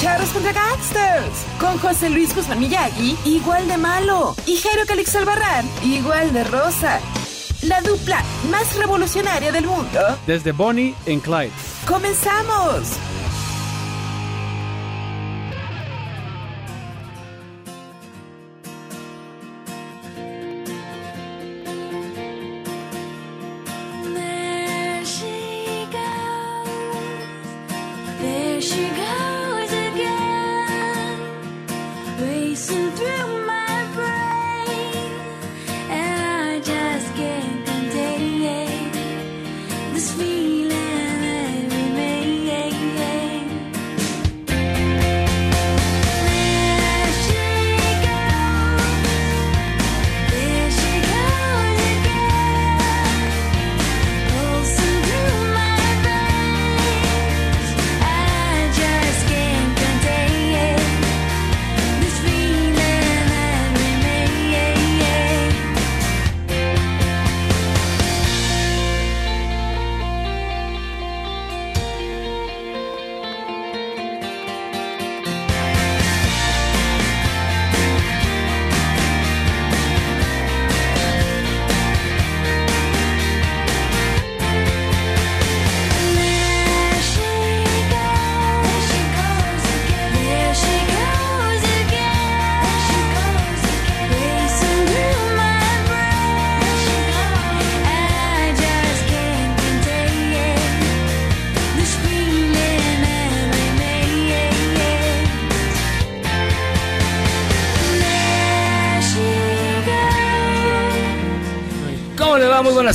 Charros contra Gangsters. Con José Luis Guzmán Miyagi, igual de malo. Y Jairo Calix Albarrán, igual de rosa. La dupla más revolucionaria del mundo. Desde Bonnie en Clyde. ¡Comenzamos!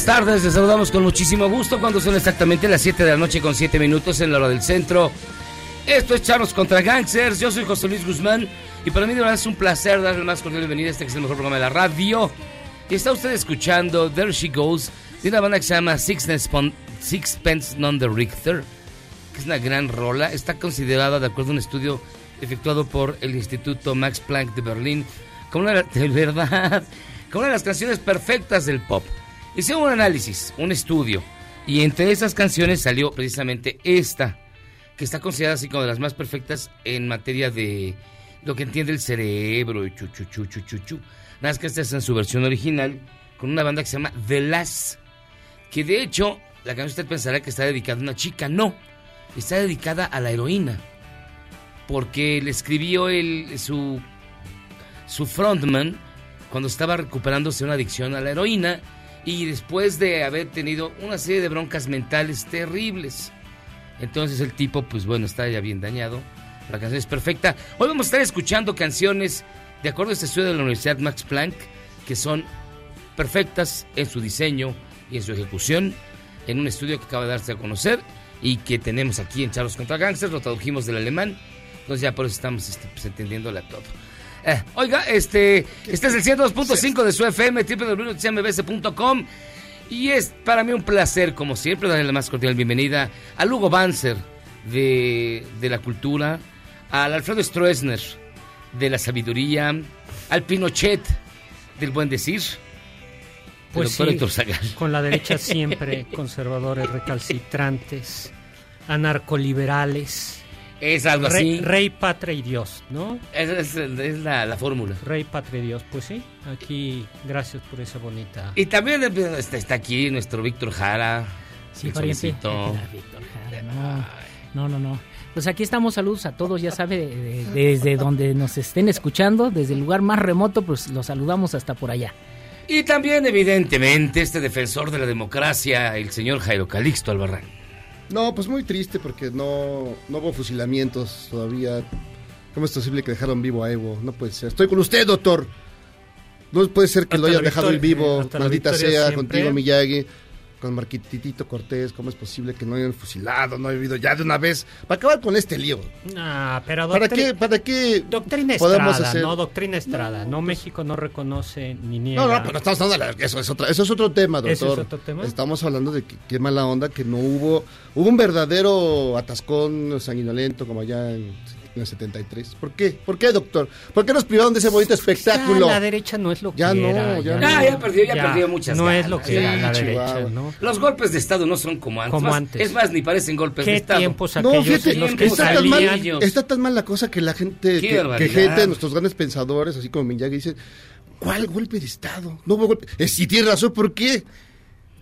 Buenas tardes. Les saludamos con muchísimo gusto cuando son exactamente las 7 de la noche con 7 minutos en la hora del centro. Esto es Charlos contra Gangsters. Yo soy José Luis Guzmán y para mí de verdad es un placer darle más cordial bienvenida a este que es el mejor programa de la radio. Y está usted escuchando There She Goes de una banda que se llama Sixpence, Sixpence None the Richter, que es una gran rola. Está considerada, de acuerdo a un estudio efectuado por el Instituto Max Planck de Berlín, como una de verdad, como una de las canciones perfectas del pop. Hicieron un análisis, un estudio, y entre esas canciones salió precisamente esta, que está considerada así como de las más perfectas en materia de lo que entiende el cerebro y chu chu chu. Nada más que esta es en su versión original con una banda que se llama The Last, que de hecho la canción usted pensará que está dedicada a una chica, no, está dedicada a la heroína, porque le escribió el, su, su frontman cuando estaba recuperándose una adicción a la heroína y después de haber tenido una serie de broncas mentales terribles. Entonces el tipo, pues bueno, está ya bien dañado. La canción es perfecta. Hoy vamos a estar escuchando canciones de acuerdo a este estudio de la Universidad Max Planck que son perfectas en su diseño y en su ejecución en un estudio que acaba de darse a conocer y que tenemos aquí en Charlos contra Gangsters, lo tradujimos del alemán, entonces ya por eso estamos este, pues, todo. Eh, oiga, este, este es el 102.5 de su FM, www.cmbs.com y es para mí un placer, como siempre, darle la más cordial bienvenida a Lugo Banzer de, de la cultura, al Alfredo Stroessner de la sabiduría, al Pinochet del buen decir, Pues sí, con la derecha siempre conservadores recalcitrantes, anarcoliberales, Es algo rey, así. rey, patria y Dios, ¿no? Esa es, es la, la fórmula. Rey, patria y Dios, pues sí, aquí gracias por esa bonita... Y también eh, está, está aquí nuestro Víctor Jara. Sí, pariente. Víctor Jara, no. No, no, no. Pues aquí estamos, saludos a todos, ya sabe, de- de- desde donde nos estén escuchando, desde el lugar más remoto, pues los saludamos hasta por allá. Y también, evidentemente, este defensor de la democracia, el señor Jairo Calixto Albarrán. No, pues muy triste porque no, no hubo fusilamientos todavía. ¿Cómo es posible que dejaron vivo a Evo? No puede ser. Estoy con usted, doctor. No puede ser que Hasta lo hayan dejado en vivo. Maldita sea, siempre. contigo, Miyagi. Con Marquititito Cortés. ¿Cómo es posible que no hayan fusilado? No ha habido ya de una vez. Para acabar con este lío. Ah, pero ¿Para qué? ¿Para qué? Doctrina podemos Estrada, hacer? no doctrina Estrada. No, México no reconoce ni niega. No, no, pero estamos hablando de eso es, otra- eso es otro tema, doctor. ¿Eso es otro tema? Estamos hablando de que qué mala onda que no hubo hubo un verdadero atascón sanguinolento como allá en, en el 73. ¿Por qué? ¿Por qué, doctor? ¿Por qué nos privaron de ese bonito espectáculo? Ya, la derecha no es lo que Ya no, era. ya Ah, ya perdió, ya perdió muchas No es lo que Sí, era la Chihuahua. derecha, ¿no? Los golpes de Estado no son como antes. Como Más- antes. Es más, ni parecen golpes de ¿Qué Estado. tiempos No, aquellos fíjate, en los que está, tan mal, está tan mal la cosa que la gente, que, gente, nuestros grandes pensadores, así como Miyagi, dicen, ¿cuál golpe de Estado? No hubo golpe. Eh, si tiene razón, ¿por qué?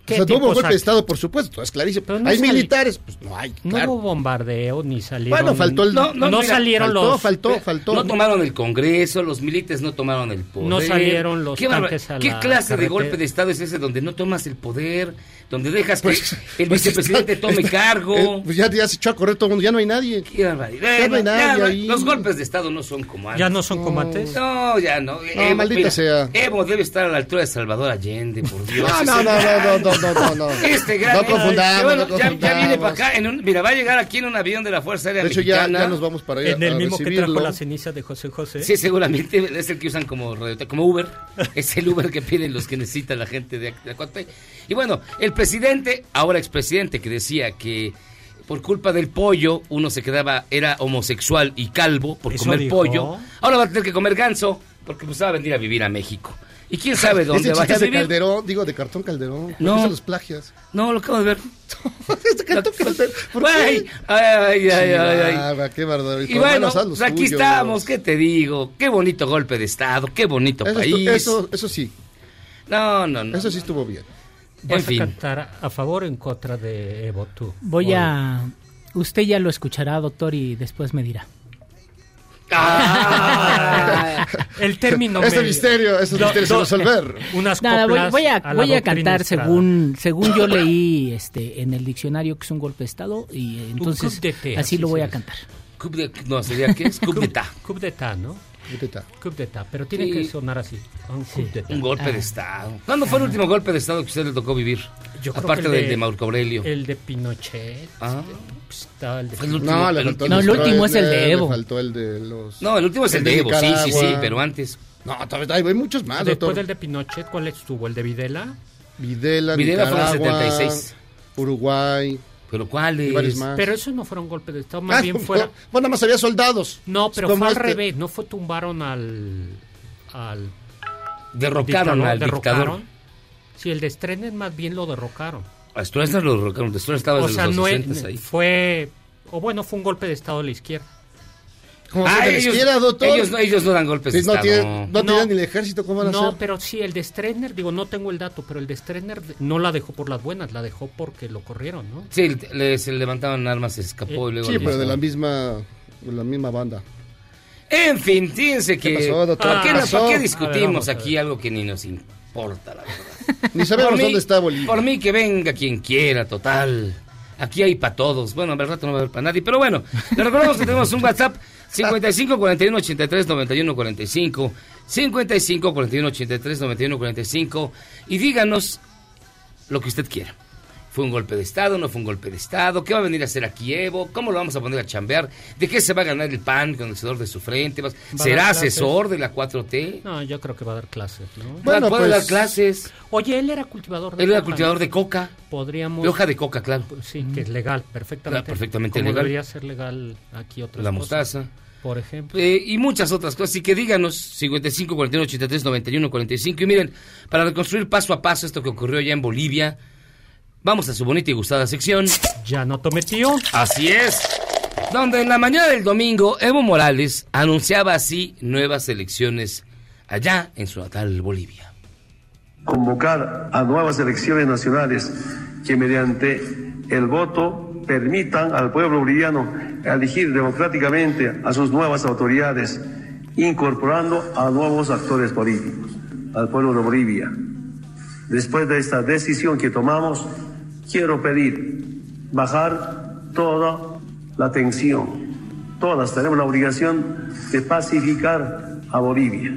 O ¿Qué sea, no hubo golpe de Estado, por supuesto, es clarísimo. No hay sali- militares, pues no hay, No claro. hubo bombardeo ni salieron. Bueno, faltó el... No, no, no mira, salieron faltó, los. faltó, faltó. No tomaron el Congreso, los milites no tomaron el poder. No salieron los ¿Qué, tanques a ¿Qué la clase de carretera? golpe de Estado es ese donde no tomas el poder, donde dejas que Pues, el pues, vicepresidente está- tome está- cargo? eh, pues ya, ya se echó a correr todo el mundo, ya no hay nadie. Qué barbaridad. Ya no hay nadie ahí. Los golpes de Estado no son como antes. Ya no son como antes. No, ya no. No, maldita sea. Evo debe estar a la altura de Salvador Allende, por Dios. No, no, no, no, no, no, no, no. Este gran No confundamos, que bueno, no ya, viene para acá. En un, mira, va a llegar aquí en un avión de la Fuerza Aérea De hecho, ya, nos vamos para allá En el mismo que recibirlo. trajo la ceniza de José José. Sí, seguramente es el que usan como radio- como Uber. Es el Uber que piden los que necesita la gente de, Acuape. Y bueno, el presidente, ahora expresidente, que decía que por culpa del pollo uno se quedaba, era homosexual y calvo por ¿Eso comer dijo? pollo. Ahora va a tener que comer ganso porque pues va a venir a vivir a México. ¿Y quién sabe dónde va a chiste de vivir? Calderón, digo, de cartón Calderón. ¿Por No. los plagias? No, lo acabo de ver. Este cartón Calderón. ¿Por Ay, qué? ay, ay, ay, ay. Chihuahua, qué barbaridad. Y bueno, pues aquí tuyos. estamos, ¿qué te digo? Qué bonito golpe de Estado, qué bonito Eso, país. eso, eso sí, No, no, no. eso sí estuvo bien. ¿Vas En fin. a cantar a favor o en contra de Evo tú? Voy O- a... Usted ya lo escuchará, doctor, y después me dirá. Ah. El término Este medio. misterio, esos Do- misterios do- resolver. Unas Nada, voy, voy a, la voy a cantar Estrada. según según yo leí este en el diccionario que es un golpe de estado y entonces así así lo voy a cantar. Coup de- no, sería qué es? Coup d'etat, ¿no? Ahí está. Coup d'etat, pero tiene Sí. que sonar así. Un coup golpe Ah. de Estado. ¿Cuándo fue el último golpe de Estado que usted le tocó vivir? Yo creo Aparte que el del de Marco Aurelio. El de Pinochet. Ah. pues, estaba el de Fue el último. No, el último. No, el de último es el de Evo. Le faltó el de los... No, el último es el, El de de Evo, sí, sí, sí, pero antes. No, todavía hay muchos más, Después doctor. del de Pinochet, ¿cuál estuvo? ¿El de Videla? Videla, Videla fue en el Nicaragua, 76. Uruguay, ¿Pero cuál y varios es? más. Pero eso no fueron golpes de Estado, más Ah, bien no, fuera... Bueno, nada más había soldados. No, pero fue al este. revés, no fue tumbaron al... al Derrocaron dictador, al derrocaron. dictador. Sí, el de Stroessner más bien lo derrocaron. A Stroessner lo derrocaron. Stroessner estaba O desde sea, los no 60 es, ahí. fue... O bueno, fue un golpe de Estado de la izquierda. Como Ah, que ellos, doctor. ellos, no, ellos no dan golpes Sí, no, tienen, no, No. tienen ni el ejército, ¿cómo van a No, hacer? pero sí, el de Stroessner, digo, no tengo el dato, pero el de Stroessner no la dejó por las buenas, la dejó porque lo corrieron, ¿no? Sí, le, se levantaban armas, se escapó y luego... Sí, le pero de la misma, de la misma banda. En fin, fíjense que... pasó, doctor? ¿Por qué, ¿Qué pasó? ver, discutimos aquí algo que ni nos importa, la verdad? Ni sabemos mí- dónde está Bolivia. Por mí que venga quien quiera, total. Aquí hay para todos. Bueno, en verdad no va a haber para nadie. Pero bueno, le recordamos que tenemos un WhatsApp 55 41 83 91 45. 55 41 83 91 45. Y díganos lo que usted quiera. ¿Fue un golpe de Estado? ¿No fue un golpe de Estado? ¿Qué va a venir a hacer aquí Evo? ¿Cómo lo vamos a poner a chambear? ¿De qué se va a ganar el PAN con el sudor de su frente? ¿Va- a ¿Será asesor de la 4T? No, yo creo que va a dar clases, ¿no? Bueno, ¿Puede pues- dar clases? Oye, él era cultivador de Él era coca, cultivador ¿no? de coca. Podríamos... De hoja de coca, claro. Sí, que es legal, perfectamente. Ah, perfectamente Como legal. debería ser legal aquí otras La cosas. mostaza. Por ejemplo. Eh, y muchas otras cosas. Así que díganos 55 41 83 91 45. Y miren, para reconstruir paso a paso esto que ocurrió allá en Bolivia, vamos a su bonita y gustada sección. Ya no tomé tío. Así es. Donde en la mañana del domingo, Evo Morales anunciaba así nuevas elecciones allá en su natal Bolivia. convocar a nuevas elecciones nacionales que mediante el voto permitan al pueblo boliviano elegir democráticamente a sus nuevas autoridades, incorporando a nuevos actores políticos. Al pueblo de Bolivia Después de esta decisión que tomamos, quiero pedir bajar toda la tensión. Todas tenemos la obligación de pacificar a Bolivia.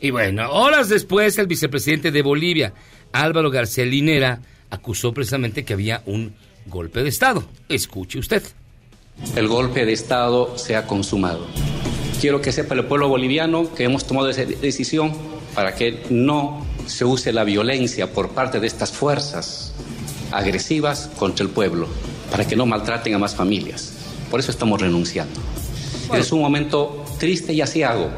Y bueno, horas después, el vicepresidente de Bolivia, Álvaro García Linera, acusó precisamente que había un golpe de Estado. Escuche usted. El golpe de Estado se ha consumado. Quiero que sepa el pueblo boliviano que hemos tomado esa decisión para que no se use la violencia por parte de estas fuerzas agresivas contra el pueblo, para que no maltraten a más familias. Por eso estamos renunciando. Es un momento triste y asiago.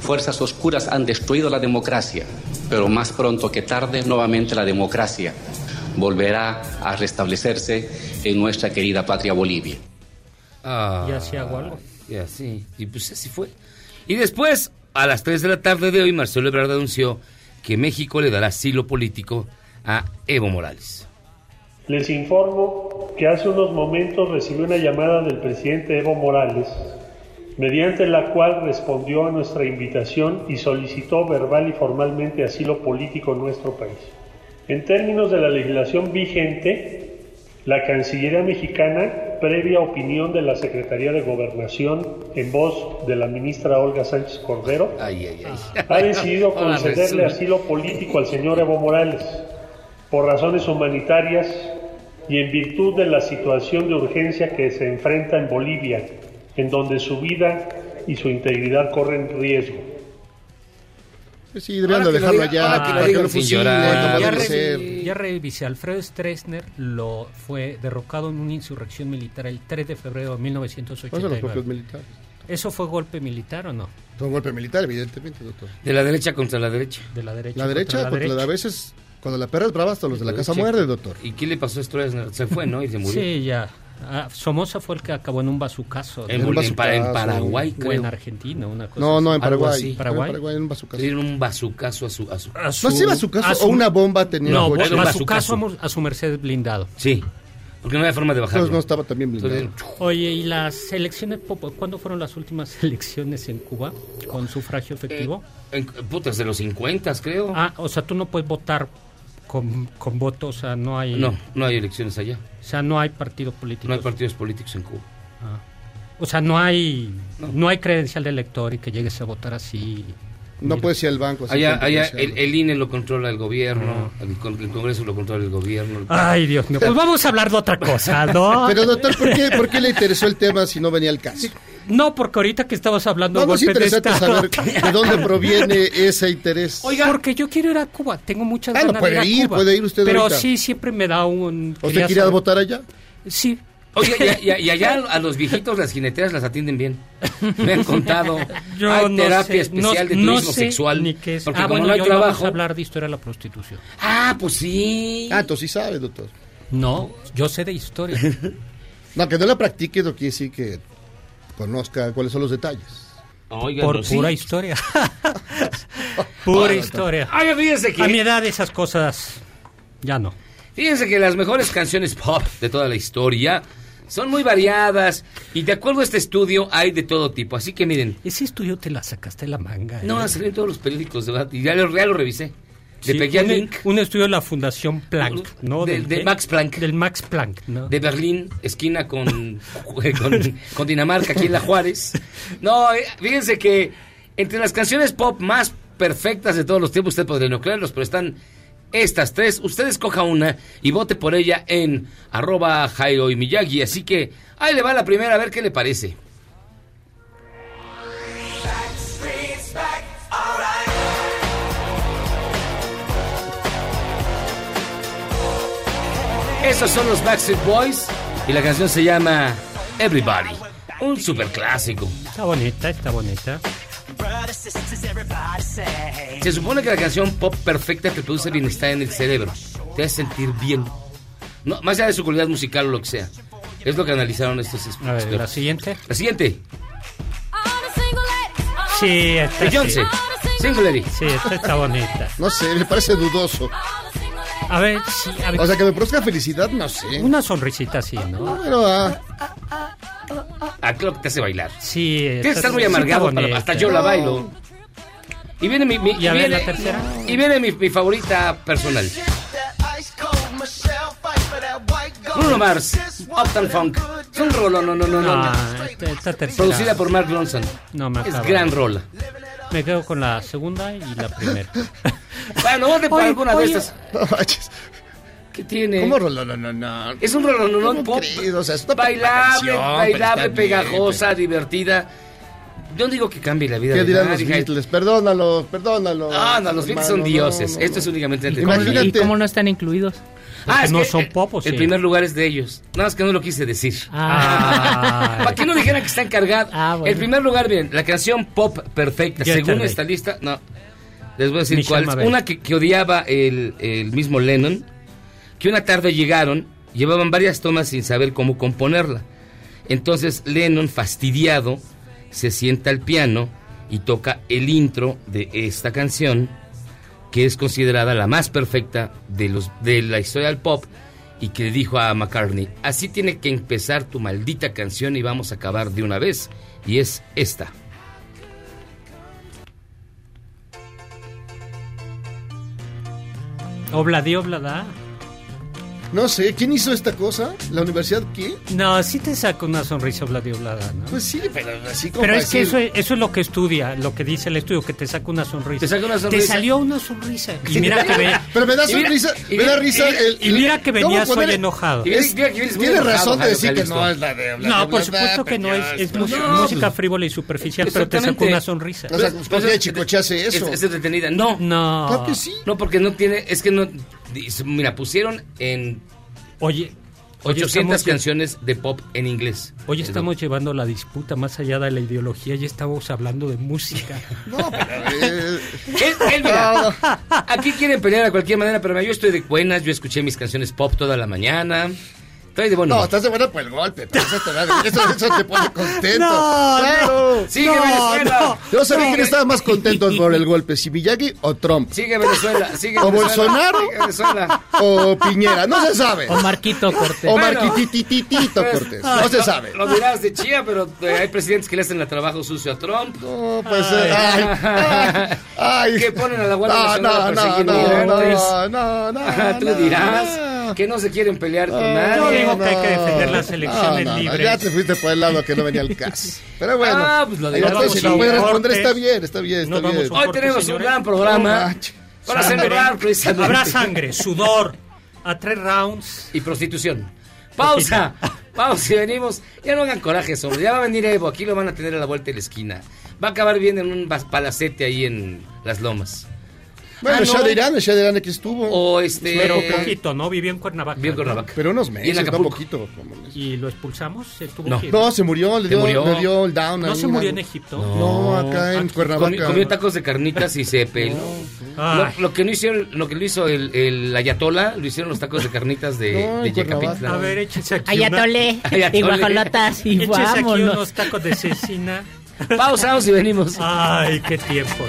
Fuerzas oscuras han destruido la democracia, pero más pronto que tarde nuevamente la democracia volverá a restablecerse en nuestra querida patria Bolivia. Ah, ¿Y así hago algo? Y así, y pues así fue. Y después, a las 3 de la tarde de hoy, Marcelo Ebrard anunció que México le dará asilo político a Evo Morales. Les informo que hace unos momentos recibí una llamada del presidente Evo Morales, mediante la cual respondió a nuestra invitación y solicitó verbal y formalmente asilo político en nuestro país. En términos de la legislación vigente, la Cancillería mexicana, previa opinión de la Secretaría de Gobernación en voz de la ministra Olga Sánchez Cordero, Ay, ay, ay. ha decidido concederle asilo político al señor Evo Morales por razones humanitarias y en virtud de la situación de urgencia que se enfrenta en Bolivia, en donde su vida y su integridad corren riesgo. Pues sí, deberían de dejarlo allá. para que lo sin llorar. ya, re- revisé, Alfredo Stroessner lo fue derrocado en una insurrección militar el 3 de febrero de Pasan los 1989. propios militares. ¿Eso fue golpe militar o no? Fue un golpe militar, evidentemente, doctor. De la derecha contra la derecha. De la derecha. La derecha, contra la derecha. a veces, cuando la perra es brava, hasta los de la casa muerde, doctor. ¿Y qué le pasó a Stroessner? Se fue, ¿no? Y se murió. Sí, ya. Ah, Somoza fue el que acabó en un bazucazo. En, En un en. Paraguay, O creo. en Argentina, una cosa No, no, en Paraguay. así. En ¿Paraguay? Paraguay, en un bazucazo. Dieron un bazucazo a su... A su... A No su- sé, bazucazo a su- o una bomba tenía No, un bazucazo a su merced blindado. Sí, porque no había forma de bajarlo. Entonces no estaba también blindado. Entonces, Oye, ¿y las elecciones, cuándo fueron las últimas elecciones en Cuba con sufragio efectivo? en, putas de los 50, creo. Ah, o sea, tú no puedes votar con, con voto, o sea, no hay... No, no hay elecciones allá. O sea, no hay partido político. No hay partidos políticos en Cuba. O sea, no hay no. hay credencial de elector y que llegues a votar así. No puedes ir al banco. Allá, allá el, el INE lo controla el gobierno, el, con- el Congreso lo controla el gobierno. el- Ay, Dios mío. Pues vamos a hablar de otra cosa, ¿no? Pero doctor, ¿por qué, ¿por qué le interesó el tema si no venía el caso? No, porque ahorita que estamos hablando No, de golpe de interesante Estado. saber de dónde proviene ese interés. Oiga, porque yo quiero ir a Cuba, tengo muchas Ah, ganas puede de ir a ir, Cuba. puede ir usted Pero ahorita. sí, siempre me da un... ¿Usted quería quiere votar allá? Sí. Oiga, y, y- y allá a los viejitos las jineteras las atienden bien. Me han contado. Yo hay no terapia sé, no- especial de no turismo sé sexual. ni qué es. Porque ah, como bueno, no hay y hoy vamos trabajo. a hablar de historia de la prostitución. Ah, pues sí. Ah, entonces sí sabe, doctor. No, yo sé de historia. No, que no la practique no quiere decir que conozca cuáles son los detalles. Oiga, Por no, sí. pura historia. pura historia. Oiga, fíjense que- A mi edad esas cosas ya no. Fíjense que las mejores canciones pop de toda la historia son muy variadas y de acuerdo a este estudio hay de todo tipo. Así que miren, Ese estudio te la sacaste de la manga. no, ¿eh? salido en todos los periódicos de verdad, y ya lo, ya lo revisé. Le Sí, al un, estudio de la Fundación Planck, ¿no? de, Del- de Max Planck. Del Max Planck, ¿no? de Berlín, esquina con, con, con Dinamarca, aquí en La Juárez. No, eh, fíjense que entre las canciones pop más perfectas de todos los tiempos, usted podría no creerlos, pero están estas tres. Usted escoja una y vote por ella en arroba Jairo y Miyagi. Así que ahí le va la primera, a ver qué le parece. Esos son los Backstreet Boys y la canción se llama Everybody. Un super clásico. Está bonita, está bonita. Se supone que la canción pop perfecta te produce bienestar en el cerebro. Te hace sentir bien. No, más allá de su calidad musical o lo que sea. Es lo que analizaron estos expertos. A ver, la siguiente. La siguiente. Sí, esta Beyoncé. sí. Singularity. Sí, esta está bonita. No sé, me parece dudoso. A ver, sí, a ver. O sea, que me produzca felicidad, no sé. Una sonrisita así, ¿no? Pero, ah, Ah, claro que te hace bailar. Sí. Tienes que esta estar muy amargado. para- hasta yo la bailo. Y viene mi, mi- Y a ver, viene- la tercera. Y viene mi, mi favorita personal. Bruno Mars, Uptown Funk. Es un rolo, no, no, no, no. Ah, esta, esta tercera. Producida por Mark Ronson. No me Es acaba. gran rola. Me quedo con la segunda y la primera. Bueno, por Oye, alguna oye. de estas. ¿Qué tiene? ¿Cómo rollo? No, no, no. Es un rollo, no, no, ¿Cómo pop. O sea, es una bailable, bailable, está bien, pegajosa, divertida. Yo no digo que cambie la vida ¿Qué de dirán los. Beatles? Perdónalo, perdónalo. Ah, no, los Beatles son dioses. no, no. Esto es únicamente ¿Y cómo, entretenimiento. y cómo no están incluidos? Ah, es no que son el- pop, ¿o El sí? primer lugar es de ellos. Nada más que no lo quise decir. Ah. Para que no dijeran que están cargados. Ah, bueno. El primer lugar, bien, la canción pop perfecta, según esta lista, no. Les voy a decir Michelle cuál. es. Una que, que odiaba el, el mismo Lennon, que una tarde llegaron, llevaban varias tomas sin saber cómo componerla. Entonces Lennon, fastidiado, se sienta al piano y toca el intro de esta canción, que es considerada la más perfecta de, los, de la historia del pop, y que le dijo a McCartney, así tiene que empezar tu maldita canción y vamos a acabar de una vez. Y es esta. Obladi, oblada. No sé, ¿quién hizo esta cosa? ¿La universidad qué? No, sí te saca una sonrisa obladi, oblada, ¿no? Pues sí, pero así como Pero es que eso es, eso es lo que estudia, lo que dice el estudio, que te saca una sonrisa. Te saca una sonrisa. Te salió una sonrisa. Y mira que ve. Pero me da Y mira- sonrisa, me da risa y- el... Y mira que ¿cómo venías hoy enojado. Es- Tiene enojado, razón de decir que no es la de... bla, No, por supuesto que no es, es música, frívola y superficial, pero te sacó Exactamente. una sonrisa. O sea, ¿por qué Chicoche hace eso? Es, entretenida. No, No. Claro que sí. no, porque no tiene, es que no, mira, pusieron en Oye, oye, 800 estamos, canciones de pop en inglés. hoy estamos llevando la disputa más allá de la ideología y estamos hablando de música. No, pero... eh, Él, él, mira, aquí quieren pelear de cualquier manera, pero yo estoy de buenas, yo escuché mis canciones pop toda la mañana. Estoy de bueno. No, estás de buena por el golpe, pero eso te, da- eso, eso te pone contento. No, claro. Sigue No, Venezuela. no. Yo sabía quién estaba más contento por el golpe, si Miyagi o Trump, Sigue Venezuela, sigue O Venezuela, Bolsonaro. sigue Venezuela. o Piñera, no se sabe. O Marquito Cortés. O Bueno. Marquitititito Pues, Cortés, no se sabe. Lo dirás de chía, pero eh, hay presidentes que le hacen el trabajo sucio a Trump. No, pues, eh, ay, ay, ay. Que ponen a la Guardia No, Nacional a no, no, no, no, no, no, Tú no, dirás no. Que no se quieren pelear con No, nadie. Yo digo que hay que defender las elecciones no, no, libres. Ya te fuiste por el lado que no venía al caso. Pero bueno, Ah, pues lo ahí digo, entonces, vamos si un puedes responder, está bien, está bien, está bien. Hoy tenemos un gran programa para celebrar precisamente. Habrá sangre, sudor, a tres rounds. y prostitución. Pausa, pausa y venimos. Ya no hagan coraje, hombre. Ya va a venir Evo. Aquí lo van a tener a la vuelta de la esquina. Va a acabar bien en un palacete ahí en Las Lomas. Bueno, Ah, no. Shah de Irán, el Shah de Irán aquí estuvo. O este. Pero poquito, ¿no? Vivió en Cuernavaca. Con ¿no? Cuernavaca. Pero unos Y en meses, no Acapulco. poquito. ¿Y lo expulsamos? ¿Se tuvo No. que? No, se murió, le Se dio, murió. le dio el down. ¿No ahí, se murió en. Egipto? No, acá en Aquí- Cuernavaca. Comió, comió tacos de carnitas y se peló. Lo, lo que no hicieron, lo que lo hizo el, el Ayatola, lo hicieron los tacos de carnitas de, No, de en. A ver, aquí Ayatolé y guajolotas y Échese aquí vámonos. unos tacos de cecina. Pausamos y venimos. Ay, qué tiempos.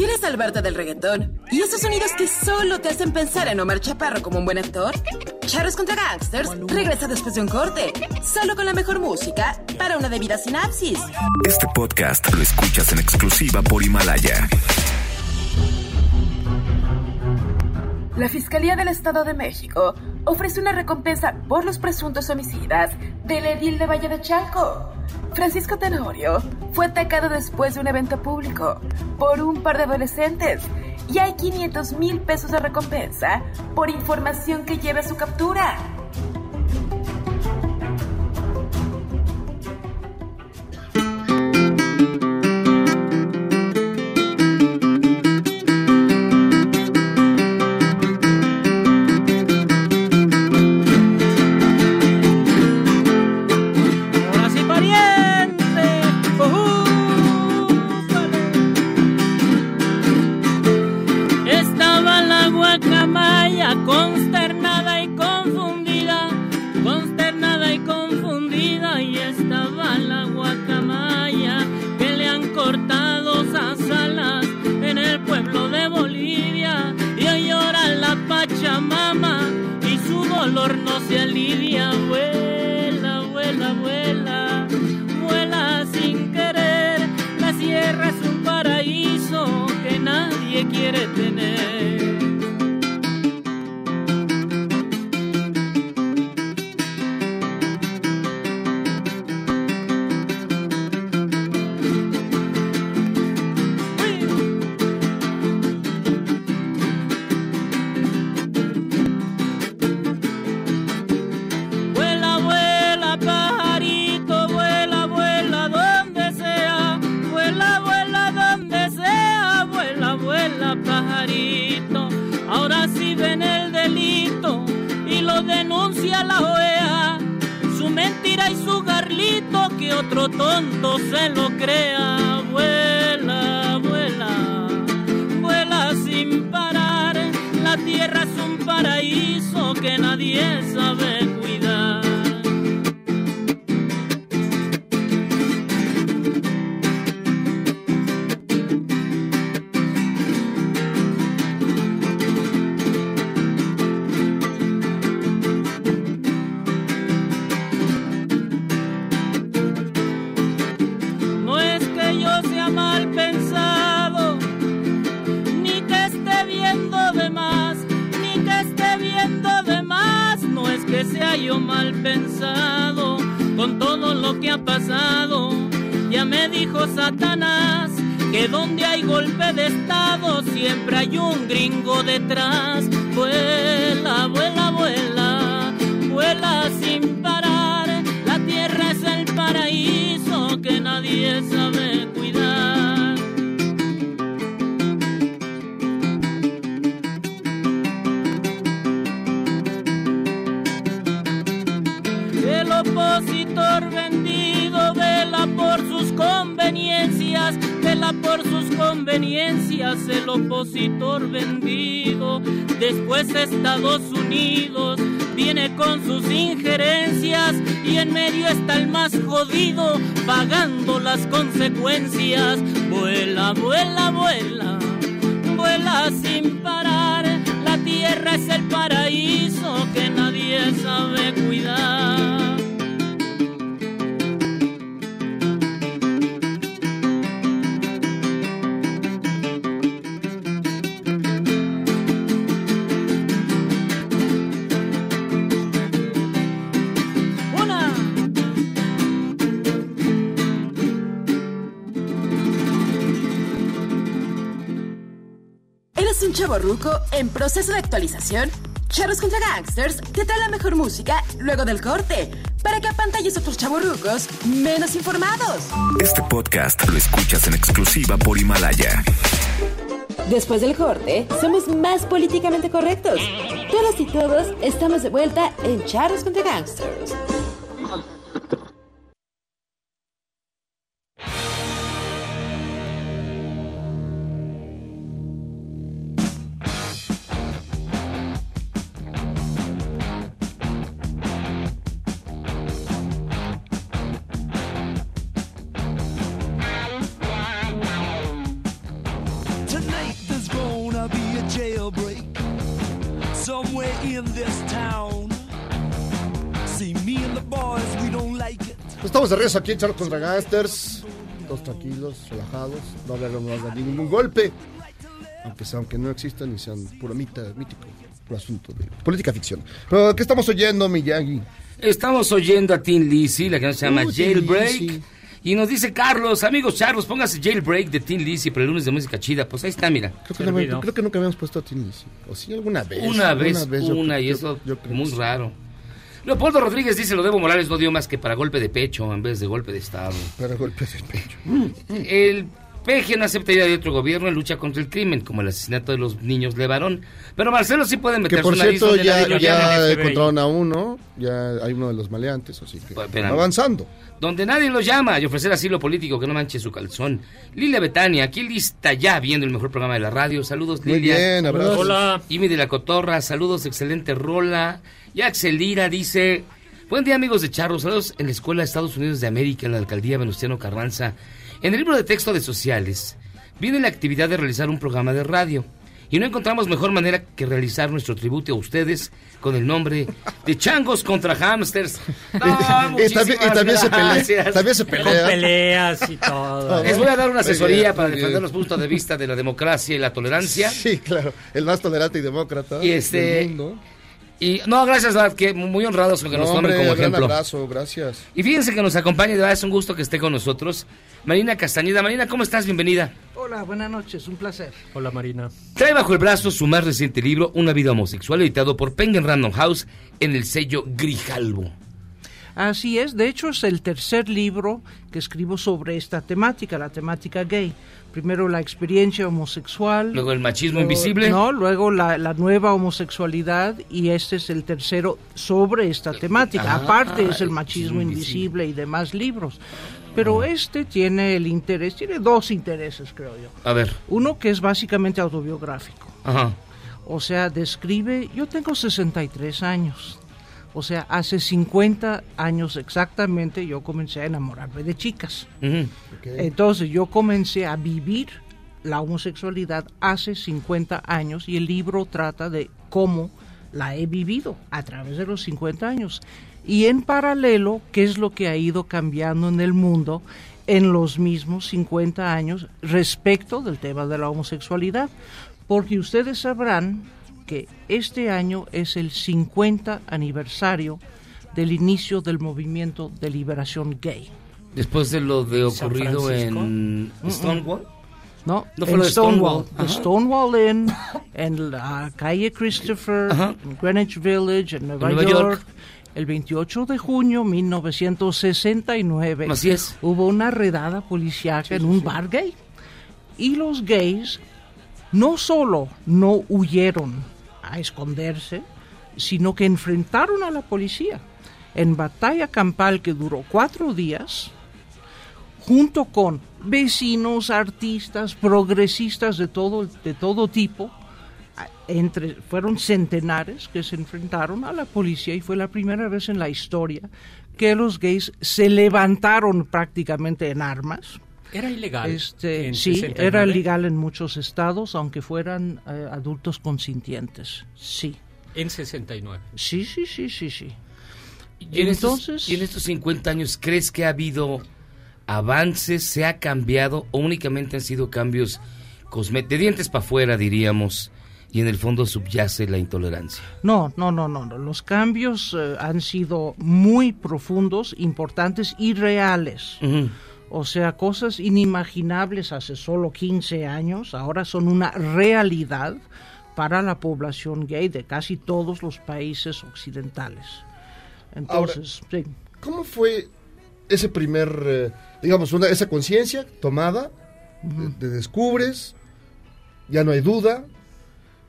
¿Quieres salvarte del reggaetón? ¿Y esos sonidos que solo te hacen pensar en Omar Chaparro como un buen actor? Charros contra Gangsters regresa después de un corte, solo con la mejor música para una debida sinapsis. Este podcast lo escuchas en exclusiva por Himalaya. La Fiscalía del Estado de México ofrece una recompensa por los presuntos homicidas del edil de Valle de Chalco. Francisco Tenorio fue atacado después de un evento público por un par de adolescentes y hay 500 mil pesos de recompensa por información que lleve a su captura. consternada y confundida, consternada y confundida, y estaba la guacamaya que le han cortado esas alas en el pueblo de Bolivia, y hoy llora la Pachamama y su dolor no se alivia, vuela, vuela, vuela, vuela sin querer, la sierra es un paraíso que nadie quiere tener. Tonto se lo ¿Eres un chavo ruco en proceso de actualización? Charros contra Gangsters te trae la mejor música luego del corte para que apantalles a otros chavorrucos menos informados. Este podcast lo escuchas en exclusiva por Himalaya. Después del corte, somos más políticamente correctos. Todas y todos estamos de vuelta en Charros contra Gangsters. Estamos de regreso aquí en Charlos contra Gangsters. Todos tranquilos, relajados. No hablamos más de ningún golpe. Aunque, sea, aunque no existan y sean puro mita, mítico. Puro asunto de política ficción. Pero, ¿qué estamos oyendo, Miyagi? Estamos oyendo a Tin Lizzy, la canción se llama Uh, Jailbreak. Lizzy. Y nos dice Carlos, amigos Charlos, póngase Jailbreak de Tin Lizzy para el lunes de música chida. Pues ahí está, mira. Creo que, no, creo que nunca habíamos puesto a Tin Lizzy. ¿O sí alguna vez? Una vez, yo una, creo- y yo- eso yo muy raro. Leopoldo Rodríguez dice, lo debo Morales no dio más que para golpe de pecho en vez de golpe de Estado. Para golpe de pecho. El PG no acepta idea de otro gobierno en lucha contra el crimen, como el asesinato de los niños Levarón. Pero Marcelo sí puede meter Que por su nariz cierto, ya, ya encontraron a uno. Ya hay uno de los maleantes, así que espérame. avanzando. Donde nadie lo llama y ofrecer asilo político que no manche su calzón. Lilia Betania, aquí lista ya viendo el mejor programa de la radio. Saludos, Muy Lilia. bien, abrazos. Hola. Imi de la Cotorra, saludos, excelente rola. Y Axel Lira dice, buen día amigos de Charros, saludos en la Escuela de Estados Unidos de América, en la Alcaldía Venustiano Carranza. En el libro de texto de sociales, viene la actividad de realizar un programa de radio. Y no encontramos mejor manera que realizar nuestro tributo a ustedes con el nombre de Changos contra Hamsters. No, Y también- y también se pelea- también se Con pelea. peleas y todo. Les voy a dar una asesoría para defender los puntos de vista de la democracia y la tolerancia. Sí, claro. El más tolerante y demócrata Y este- del mundo. Y no, gracias, Dad, que muy honrados con que No, nos tomen hombre, como ejemplo. abrazo, gracias. Y fíjense que nos acompaña, de verdad es un gusto que esté con nosotros. Marina Castañeda. Marina, ¿cómo estás? Bienvenida. Hola, buenas noches, un placer. Hola Marina. Trae bajo el brazo su más reciente libro, Una vida homosexual, editado por Penguin Random House en el sello Grijalbo. Así es, de hecho es el tercer libro que escribo sobre esta temática, la temática gay. Primero la experiencia homosexual. Luego el machismo luego- invisible. No, luego la, la nueva homosexualidad y este es el tercero sobre esta temática. Ah, Aparte es el machismo invisible y demás libros. Pero este tiene el interés, tiene dos intereses creo yo. A ver. Uno que es básicamente autobiográfico. Ajá. O sea, describe, yo tengo 63 años. O sea, hace 50 años exactamente yo comencé a enamorarme de chicas. Entonces yo comencé a vivir la homosexualidad hace 50 años y el libro trata de cómo la he vivido a través de los 50 años. Y en paralelo, qué es lo que ha ido cambiando en el mundo en los mismos 50 años respecto del tema de la homosexualidad. Porque ustedes sabrán que este año es el 50 aniversario del inicio del movimiento de liberación gay. Después de lo de ocurrido en. Stonewall. No, No fue en lo de Stonewall. Stonewall. en Ajá. Stonewall Inn, en la calle Christopher, en Greenwich Village, en Nueva, En Nueva York. York. El 28 de junio de 1969 Así es. hubo una redada policíaca en un bar gay. Y los gays no solo no huyeron a esconderse, sino que enfrentaron a la policía en batalla campal que duró cuatro días, junto con vecinos, artistas, progresistas de todo, de todo tipo, entre, fueron centenares que se enfrentaron a la policía y fue la primera vez en la historia que los gays se levantaron prácticamente en armas. Era ilegal. Este, en sí, 69. era legal en muchos estados, aunque fueran eh, adultos consintientes. Sí. En 69. Sí, sí, sí, sí, sí. Y en, Entonces- estos, y en estos 50 años, ¿crees que ha habido avances, se ha cambiado o únicamente han sido cambios de dientes para afuera, diríamos, y en el fondo subyace la intolerancia? No, no, no, no, no. Los cambios eh, han sido muy profundos, importantes y reales. Ujú. O sea, cosas inimaginables hace solo 15 años, ahora son una realidad para la población gay de casi todos los países occidentales. Entonces, sí. ¿Cómo fue ese primer, eh, digamos, una, esa conciencia tomada? de- Te descubres, ya no hay duda,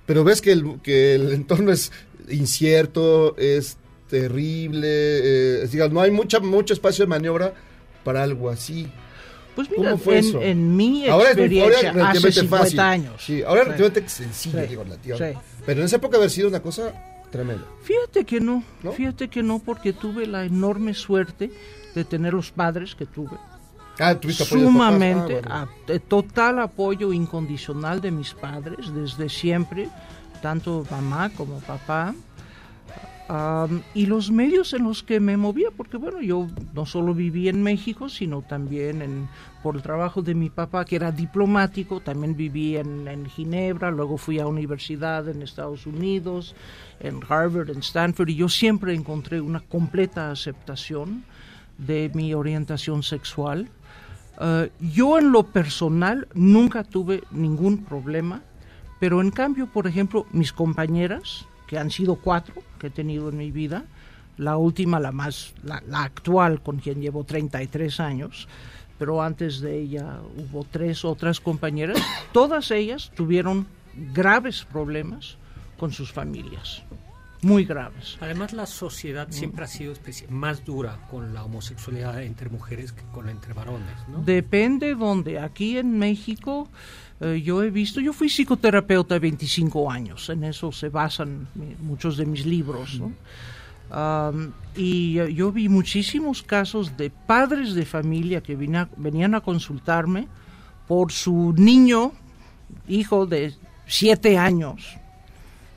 pero ves que el, que el entorno es incierto, es terrible, eh, es, digamos, no hay mucha, mucho espacio de maniobra para algo así. Pues ¿Cómo mira, fue en, eso? en mi Ahora muy- ahora experiencia, hace relativamente 50 fácil. años. Sí, ahora Sí. relativamente sencillo, Sí. digo, relativamente. Sí. Pero en esa época haber sido una cosa tremenda. Fíjate que no, fíjate que no, porque tuve la enorme suerte de tener los padres que tuve. Ah, tuviste apoyo de. Ah, Sumamente, bueno. a- de total apoyo incondicional de mis padres desde siempre, tanto mamá como papá. Am, y los medios en los que me movía, porque bueno, yo no solo viví en México, sino también en, por el trabajo de mi papá, que era diplomático, también viví en, en Ginebra, luego fui a universidad en Estados Unidos, en Harvard, en Stanford, y yo siempre encontré una completa aceptación de mi orientación sexual. Eh, yo en lo personal nunca tuve ningún problema, pero en cambio, por ejemplo, mis compañeras, que han sido cuatro que he tenido en mi vida, la última, la más, la, la actual, con quien llevo 33 años, pero antes de ella hubo tres otras compañeras, todas ellas tuvieron graves problemas con sus familias, muy graves. Además, la sociedad siempre ha sido más dura con la homosexualidad entre mujeres que con la entre varones, ¿no? Depende donde. Aquí en México eh, yo he visto, yo fui psicoterapeuta 25 años, en eso se basan muchos de mis libros, y yo vi muchísimos casos de padres de familia que venían a consultarme por su niño, hijo de siete años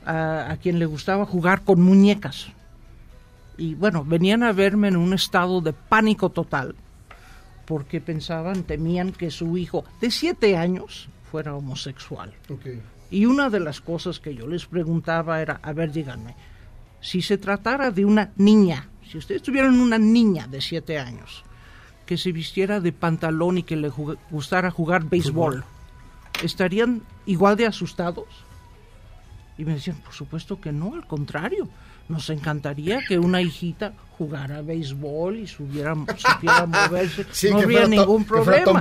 a, a quien le gustaba jugar con muñecas. Y bueno, venían a verme en un estado de pánico total porque pensaban, temían que su hijo de siete años fuera homosexual. Y una de las cosas que yo les preguntaba era, a ver, díganme, si se tratara de una niña, si ustedes tuvieran una niña de siete años que se vistiera de pantalón y que le jug- gustara jugar béisbol, ¿estarían igual de asustados? Y me decían, por supuesto que no, al contrario. Nos encantaría que una hijita jugara béisbol y subiera, supiera moverse. Sí, no habría ningún problema.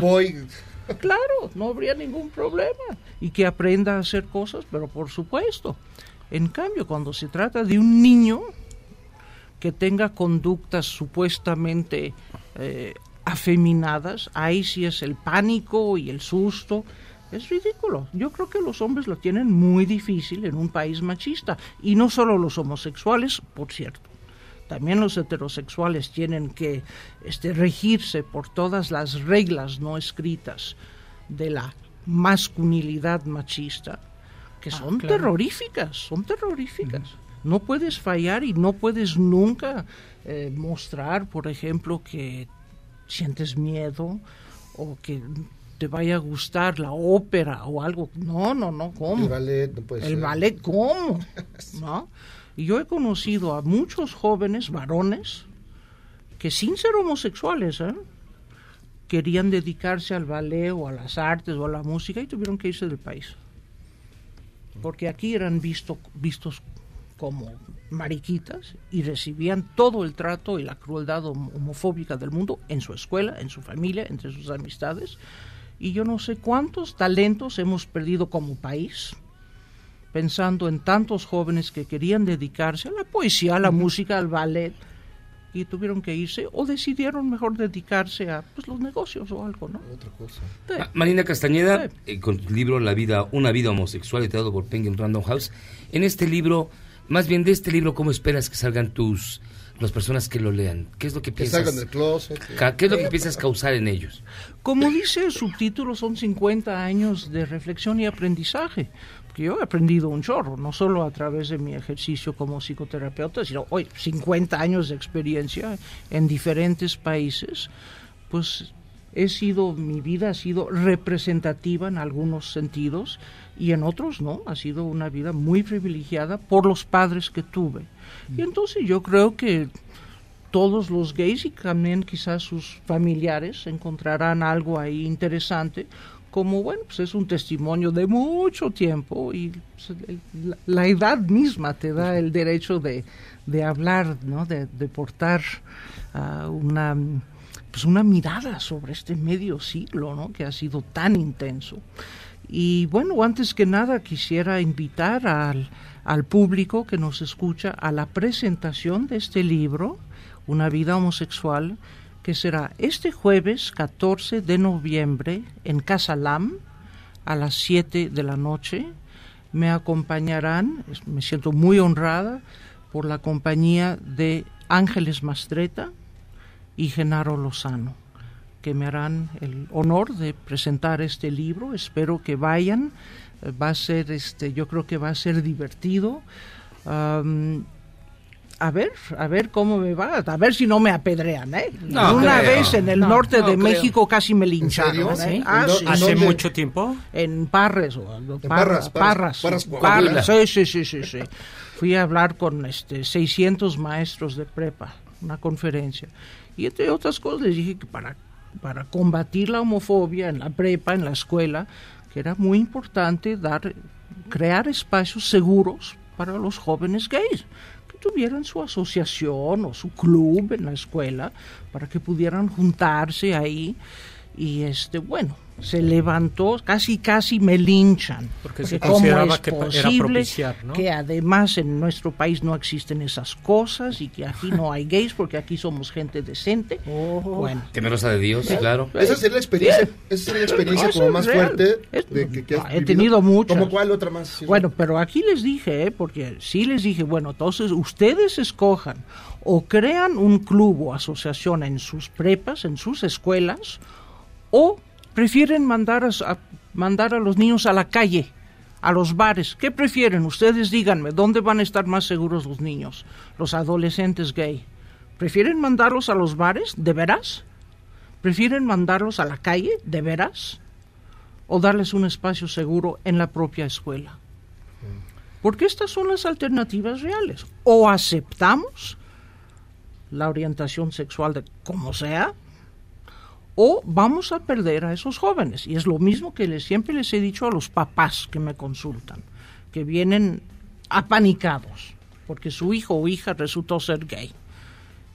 Claro, no habría ningún problema. Y que aprenda a hacer cosas, pero por supuesto. En cambio, cuando se trata de un niño que tenga conductas supuestamente eh, afeminadas, ahí sí es el pánico y el susto. Es ridículo. Yo creo que los hombres lo tienen muy difícil en un país machista. Y no solo los homosexuales, por cierto. También los heterosexuales tienen que este, regirse por todas las reglas no escritas de la masculinidad machista, que son claro. terroríficas, son terroríficas. No puedes fallar y no puedes nunca eh, mostrar, por ejemplo, que sientes miedo o que te vaya a gustar la ópera o algo. No, no, no, ¿cómo? El ballet no puede El ser. ballet, ¿cómo? ¿No? Y yo he conocido a muchos jóvenes varones que sin ser homosexuales, ¿eh? querían dedicarse al ballet o a las artes o a la música y tuvieron que irse del país. Porque aquí eran visto, vistos como mariquitas y recibían todo el trato y la crueldad hom- homofóbica del mundo en su escuela, en su familia, entre sus amistades. Y yo no sé cuántos talentos hemos perdido como país pensando en tantos jóvenes que querían dedicarse a la poesía, a la música, al ballet y tuvieron que irse o decidieron mejor dedicarse a pues, los negocios o algo, ¿no? Otra cosa. Ma- Marina Castañeda, eh, con tu libro La vida, una vida homosexual, editado por Penguin Random House. En este libro, más bien de este libro, ¿cómo esperas que salgan tus las personas que lo lean? ¿Qué es lo que Que piensas? salgan del closet. ca- ¿Qué es lo que piensas causar en ellos? Como dice el subtítulo, son 50 años de reflexión y aprendizaje. Porque yo he aprendido un chorro, no solo a través de mi ejercicio como psicoterapeuta, sino hoy 50 años de experiencia en diferentes países. Pues he sido, mi vida ha sido representativa en algunos sentidos y en otros no. Ha sido una vida muy privilegiada por los padres que tuve. Y entonces yo creo que todos los gays y también quizás sus familiares encontrarán algo ahí interesante como bueno pues es un testimonio de mucho tiempo y pues, la edad misma te da el derecho de, de hablar no de, de portar ah, una pues una mirada sobre este medio siglo no que ha sido tan intenso. Y bueno, antes que nada quisiera invitar al, al público que nos escucha a la presentación de este libro, Una vida homosexual, que será este jueves 14 de noviembre en Casa Lam a las 7 de la noche. Me acompañarán, me siento muy honrada por la compañía de Ángeles Mastreta y Genaro Lozano que me harán el honor de presentar este libro. Espero que vayan. Va a ser, este, yo creo que va a ser divertido. A ver, a ver cómo me va, a ver si no me apedrean, ¿eh? No Una creo. vez en el No, norte no de creo. México casi me lincharon? ¿eh? ¿Sí? Ah, ¿En dó- sí, ¿Hace mucho tiempo? En Parres, En Parras, Parras, Parras, Parras. Parras, sí, sí, sí, sí, sí. Fui a hablar con este 600 maestros de prepa, una conferencia. Y entre otras cosas les dije que para, para combatir la homofobia en la prepa, en la escuela, que era muy importante dar, crear espacios seguros para los jóvenes gays tuvieran su asociación o su club en la escuela para que pudieran juntarse ahí y este bueno se levantó casi casi me linchan Porque se cómo consideraba es que era propiciar, ¿no? que además en nuestro país no existen esas cosas y que aquí no hay gays porque aquí somos gente decente bueno Temerosa de Dios, claro. Esa sería la experiencia, esa sería la experiencia No, como más es real. fuerte Es- de que, que has he vivido. tenido muchas. ¿Como cuál otra más? Sí, Bueno, pero aquí les dije, ¿eh? porque sí les dije, bueno, entonces ustedes escojan o crean un club o asociación en sus prepas, en sus escuelas, o prefieren mandar a, mandar a los niños a la calle a los bares. ¿Qué prefieren? Ustedes díganme, ¿dónde van a estar más seguros los niños, los adolescentes gay? ¿Prefieren mandarlos a los bares? ¿De veras? ¿Prefieren mandarlos a la calle? ¿De veras? ¿O darles un espacio seguro en la propia escuela? Porque estas son las alternativas reales. O aceptamos la orientación sexual de como sea, o vamos a perder a esos jóvenes. Y es lo mismo que les, siempre les he dicho a los papás que me consultan, que vienen apanicados porque su hijo o hija resultó ser gay.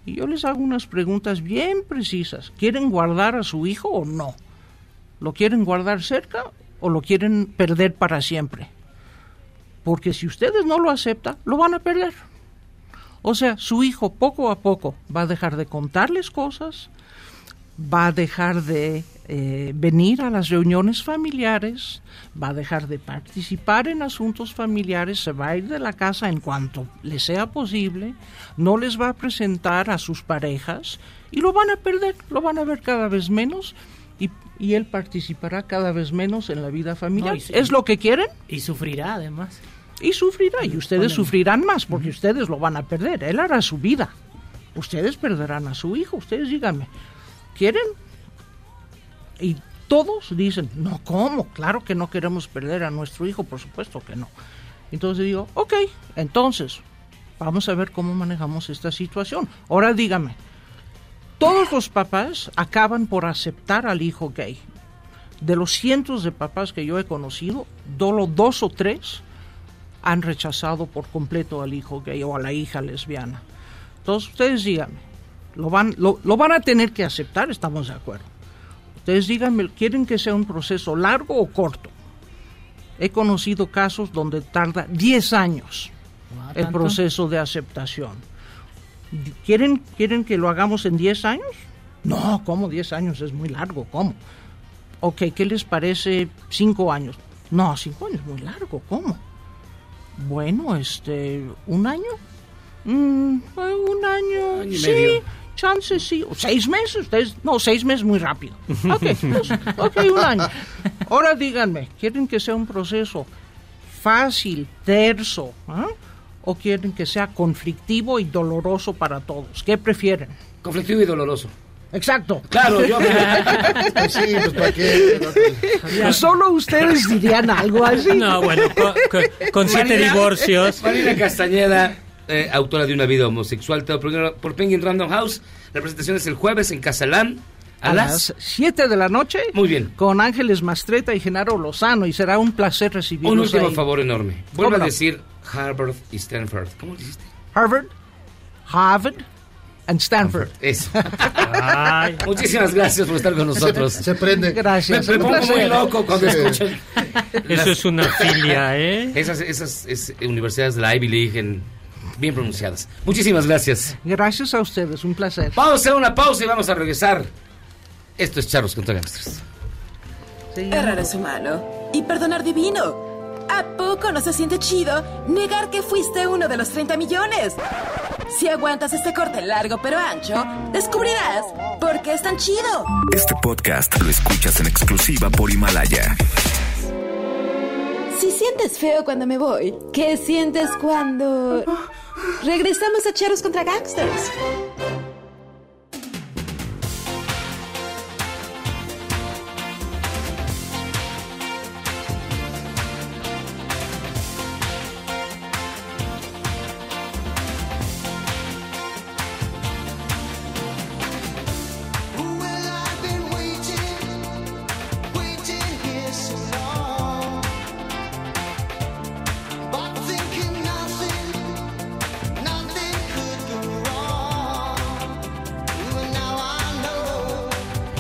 Y yo les hago unas preguntas bien precisas. ¿Quieren guardar a su hijo o no? ¿Lo quieren guardar cerca o lo quieren perder para siempre? Porque si ustedes no lo aceptan, lo van a perder. O sea, su hijo poco a poco va a dejar de contarles cosas, va a dejar de eh, venir a las reuniones familiares, va a dejar de participar en asuntos familiares, se va a ir de la casa en cuanto le sea posible, no les va a presentar a sus parejas y lo van a perder, lo van a ver cada vez menos y, y él participará cada vez menos en la vida familiar. No. ¿Es lo que quieren? Y sufrirá además. Y sufrirá, y ustedes sufrirán más porque ustedes lo van a perder. Él hará su vida. Ustedes perderán a su hijo. Ustedes díganme, ¿quieren? Y todos dicen, no, ¿cómo? Claro que no queremos perder a nuestro hijo, por supuesto que no. Entonces digo, ok, entonces, vamos a ver cómo manejamos esta situación. Ahora dígame, todos los papás acaban por aceptar al hijo gay. De los cientos de papás que yo he conocido, solo dos o tres han rechazado por completo al hijo gay o a la hija lesbiana. Entonces ustedes díganme, lo van, lo, lo van a tener que aceptar, estamos de acuerdo. Ustedes díganme, ¿quieren que sea un proceso largo o corto? He conocido casos donde tarda 10 años el ¿tanto? proceso de aceptación. ¿Quieren, ¿Quieren que lo hagamos en 10 años? No, ¿cómo 10 años? Es muy largo, ¿cómo? Ok, ¿qué les parece 5 años? No, 5 años es muy largo, ¿cómo? Bueno, este, ¿un año? Mm, eh, un año, Año y sí, medio. chance sí. O seis meses, ustedes, no, seis meses muy rápido. Ok, pues, ok, un año. Ahora díganme, ¿quieren que sea un proceso fácil, terso, ah? o quieren que sea conflictivo y doloroso para todos? ¿Qué prefieren? Conflictivo y doloroso. Exacto. Claro, yo. Pues sí, pues para qué. Pues Solo ustedes dirían algo así. No, bueno, con, con- con siete Marina- divorcios. Marina Castañeda, eh, autora de una vida homosexual, todo por, por Penguin Random House. La presentación es el jueves en Casalán. A, a las. las 7 de la noche. Muy bien. Con Ángeles Mastreta y Genaro Lozano. Y será un placer recibirlos Un último ahí. favor enorme. ¿Cómo Vuelve a decir Harvard y Stanford. ¿Cómo lo hiciste? Harvard, Harvard and Stanford. Eso. Muchísimas gracias por estar con nosotros. Se prende. Gracias. Me, me pongo muy loco cuando Sí. escuchan. Eso es una filia, ¿eh? Esas, esas es- universidades de la Ivy League en- bien pronunciadas. Muchísimas gracias. Gracias a ustedes, un placer. Vamos a hacer una pausa y vamos a regresar. Esto es Charlos contra Gangsters. Errar es humano y perdonar divino. ¿A poco no se siente chido negar que fuiste uno de los 30 millones? Si aguantas este corte largo pero ancho, descubrirás por qué es tan chido. Este podcast lo escuchas en exclusiva por Himalaya. Si sientes feo cuando me voy, ¿qué sientes cuando regresamos a Cheros contra Gangsters?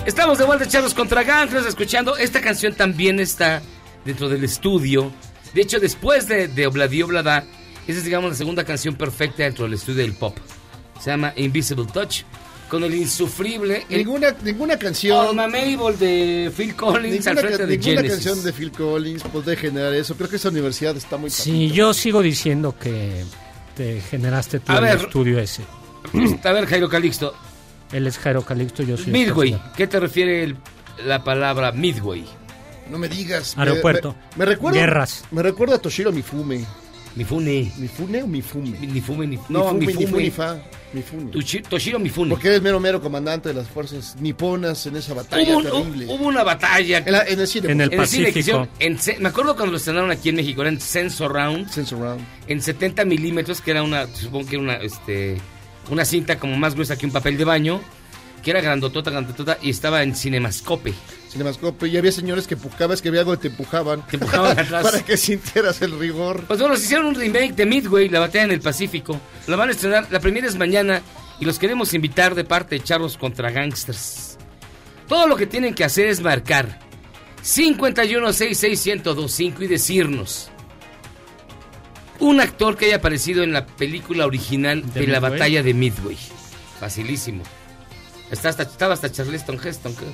Estamos de vuelta, Charlos contra Gangsters, escuchando. Esta canción también está dentro del estudio. De hecho, después de, de Obladi Oblada, esa es, digamos, la segunda canción perfecta dentro del estudio del pop. Se llama Invisible Touch, con el insufrible. El Ninguna, ninguna canción. Alma Mabel de Phil Collins al Ninguna, frente ca- de ninguna Genesis. canción de Phil Collins puede generar eso. Creo que esa universidad está muy Sí, yo sigo diciendo que te generaste tú A el ver. estudio ese. A ver, Jairo Calixto. Él es Jairo Calixto, yo soy... Midway. ¿Qué te refiere el- la palabra Midway? No me digas. me- Aeropuerto. Me, me recuerda. Guerras. Me recuerda a Toshiro Mifume. Mifune. ¿Mifune o Mifume? Mifume, ni- no, Mifume, Mifume. Mifune, fa. Mifune. Toshiro Mifune. Porque es mero mero comandante de las fuerzas niponas en esa batalla Hubo, un- terrible. hubo una batalla. En, la- en el cine. En el En el cine que Pacífico. en ce- me acuerdo cuando lo estrenaron aquí en México, era en Sensor Round, Sensor Round. en 70 milímetros, que era una, supongo que era una, este, una cinta como más gruesa que un papel de baño, que era grandotota, grandotota, y estaba en Cinemascope. Cinemascope. Y había señores que cada vez que había algo te empujaban. Te empujaban atrás. para que sintieras el rigor. Pues bueno, nos hicieron un remake de Midway, la batalla en el Pacífico. La van a estrenar, la primera es mañana, y los queremos invitar de parte de Charlos contra Gangsters. Todo lo que tienen que hacer es marcar 51661025 y decirnos un actor que haya aparecido en la película original de, ¿De la batalla de Midway. Facilísimo. Está hasta, estaba hasta Charleston Heston. creo.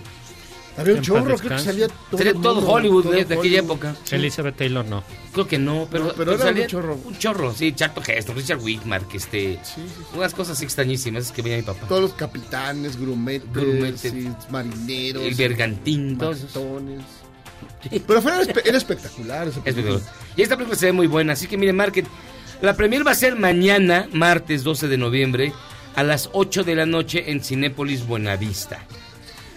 Había un chorro, creo que salía todo, Sería el todo mundo, Hollywood todo de, aquella Hollywood. época. Elizabeth Taylor no. Creo que no, pero, No, pero era salía un chorro. Un chorro, sí, Charlton Heston, Richard Wickmark, este, unas cosas extrañísimas que veía mi papá. Todos los capitanes, grumetes, Grumetes. marineros. El bergantín, todos. Pero fuera era, espe- era espectacular. esa Es película. verdad. Y esta película se ve muy buena, así que miren, marquen. La premier va a ser mañana, martes 12 de noviembre, a las 8 de la noche en Cinépolis Buenavista.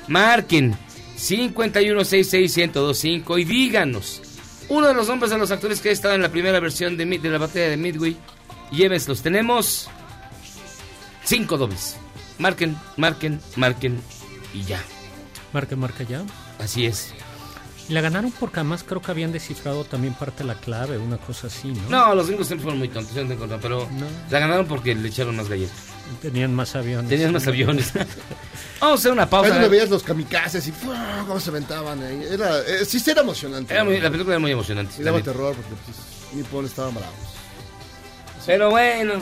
Marquen 51661025 y díganos uno de los nombres de los actores que ha estado en la primera versión de, la batalla de Midway. Llévenselos. Tenemos cinco dobles. Marquen, marquen, marquen y ya. Marca, marca ya. Así es. Y la ganaron porque además creo que habían descifrado también parte de la clave, una cosa así, ¿no? No, los gringos siempre fueron muy tontos, no pero la ganaron porque le echaron más galletas. Tenían más aviones. Tenían más aviones. Vamos a hacer una Ahí pausa. donde veías los kamikazes y ¡fua! cómo se aventaban ahí. Era, eh, sí, sí era emocionante. Era muy- la película era muy emocionante. Y daba terror porque pues, Nippon estaban bravos. Pero bueno.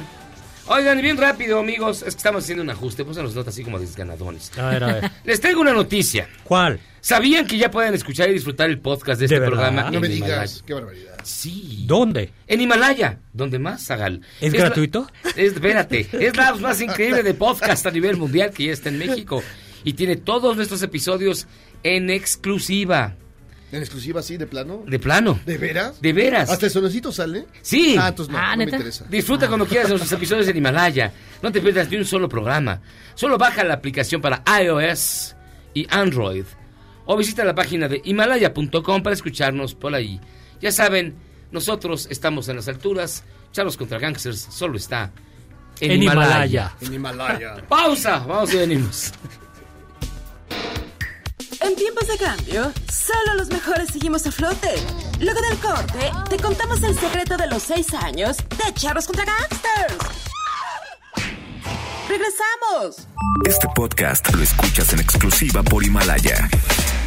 Oigan, y bien rápido, amigos. Es que estamos haciendo un ajuste. Pues nos nota así como desganadones. A ver, a ver. Les traigo una noticia. ¿Cuál? ¿Sabían que ya pueden escuchar y disfrutar el podcast de ¿De este verdad? programa? No en me Himalaya? digas, qué barbaridad. Sí. ¿Dónde? En Himalaya, donde más, Zagal. ¿Es gratuito? es- espérate, es la más increíble de podcast a nivel mundial que ya está en México. Y tiene todos nuestros episodios en exclusiva. En exclusiva así, de plano. De plano. ¿De veras? De veras. ¿Hasta el sonecito sale? Sí. Ah, entonces no, no me interesa. Disfruta cuando quieras de nuestros episodios en Himalaya. No te pierdas ni un solo programa. Solo baja la aplicación para iOS y Android. O visita la página de himalaya.com para escucharnos por ahí. Ya saben, nosotros estamos en las alturas. Charlos contra Gangsters solo está en, En Himalaya. Himalaya. En Himalaya. Pausa. Vamos y venimos. En tiempos de cambio, solo los mejores seguimos a flote. Luego del corte, te contamos el secreto de los seis años de Charros contra Gangsters. ¡Regresamos! Este podcast lo escuchas en exclusiva por Himalaya.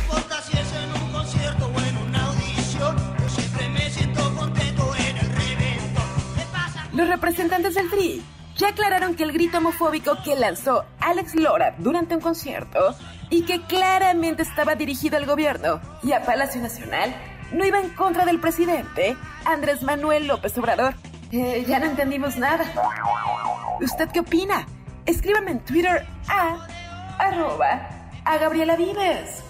importa si es en un concierto o en una audición, yo siempre me siento contento en el reventón. Me pasa Los representantes del TRI ya aclararon que el grito homofóbico que lanzó Alex Lora durante un concierto y que claramente estaba dirigido al gobierno y a Palacio Nacional no iba en contra del presidente Andrés Manuel López Obrador. Eh, ya no entendimos nada. ¿Usted qué opina? Escríbame en Twitter a arroba a Gabriela Vives.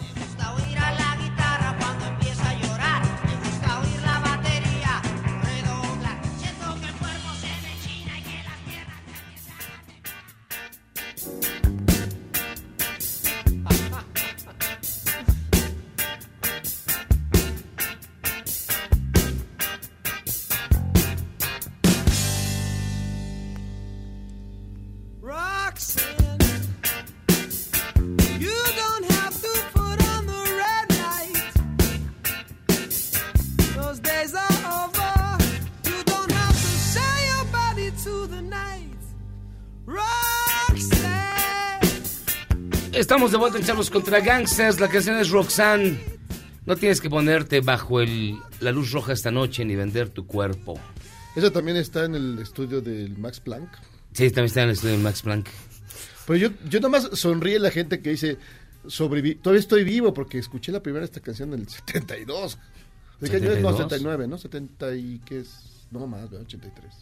Estamos de vuelta en Charlos contra Gangsters. La canción es Roxanne. No tienes que ponerte bajo el, la luz roja esta noche ni vender tu cuerpo. Eso también está en el estudio del Max Planck. Sí, también está en el estudio de Max Planck. Pero yo, yo nomás sonríe la gente que dice, sobreviví, todavía estoy vivo porque escuché la primera esta canción en el 72. ¿De qué año es? No, 72. 79, ¿no? 70 y qué es, no más, ¿verdad? 83.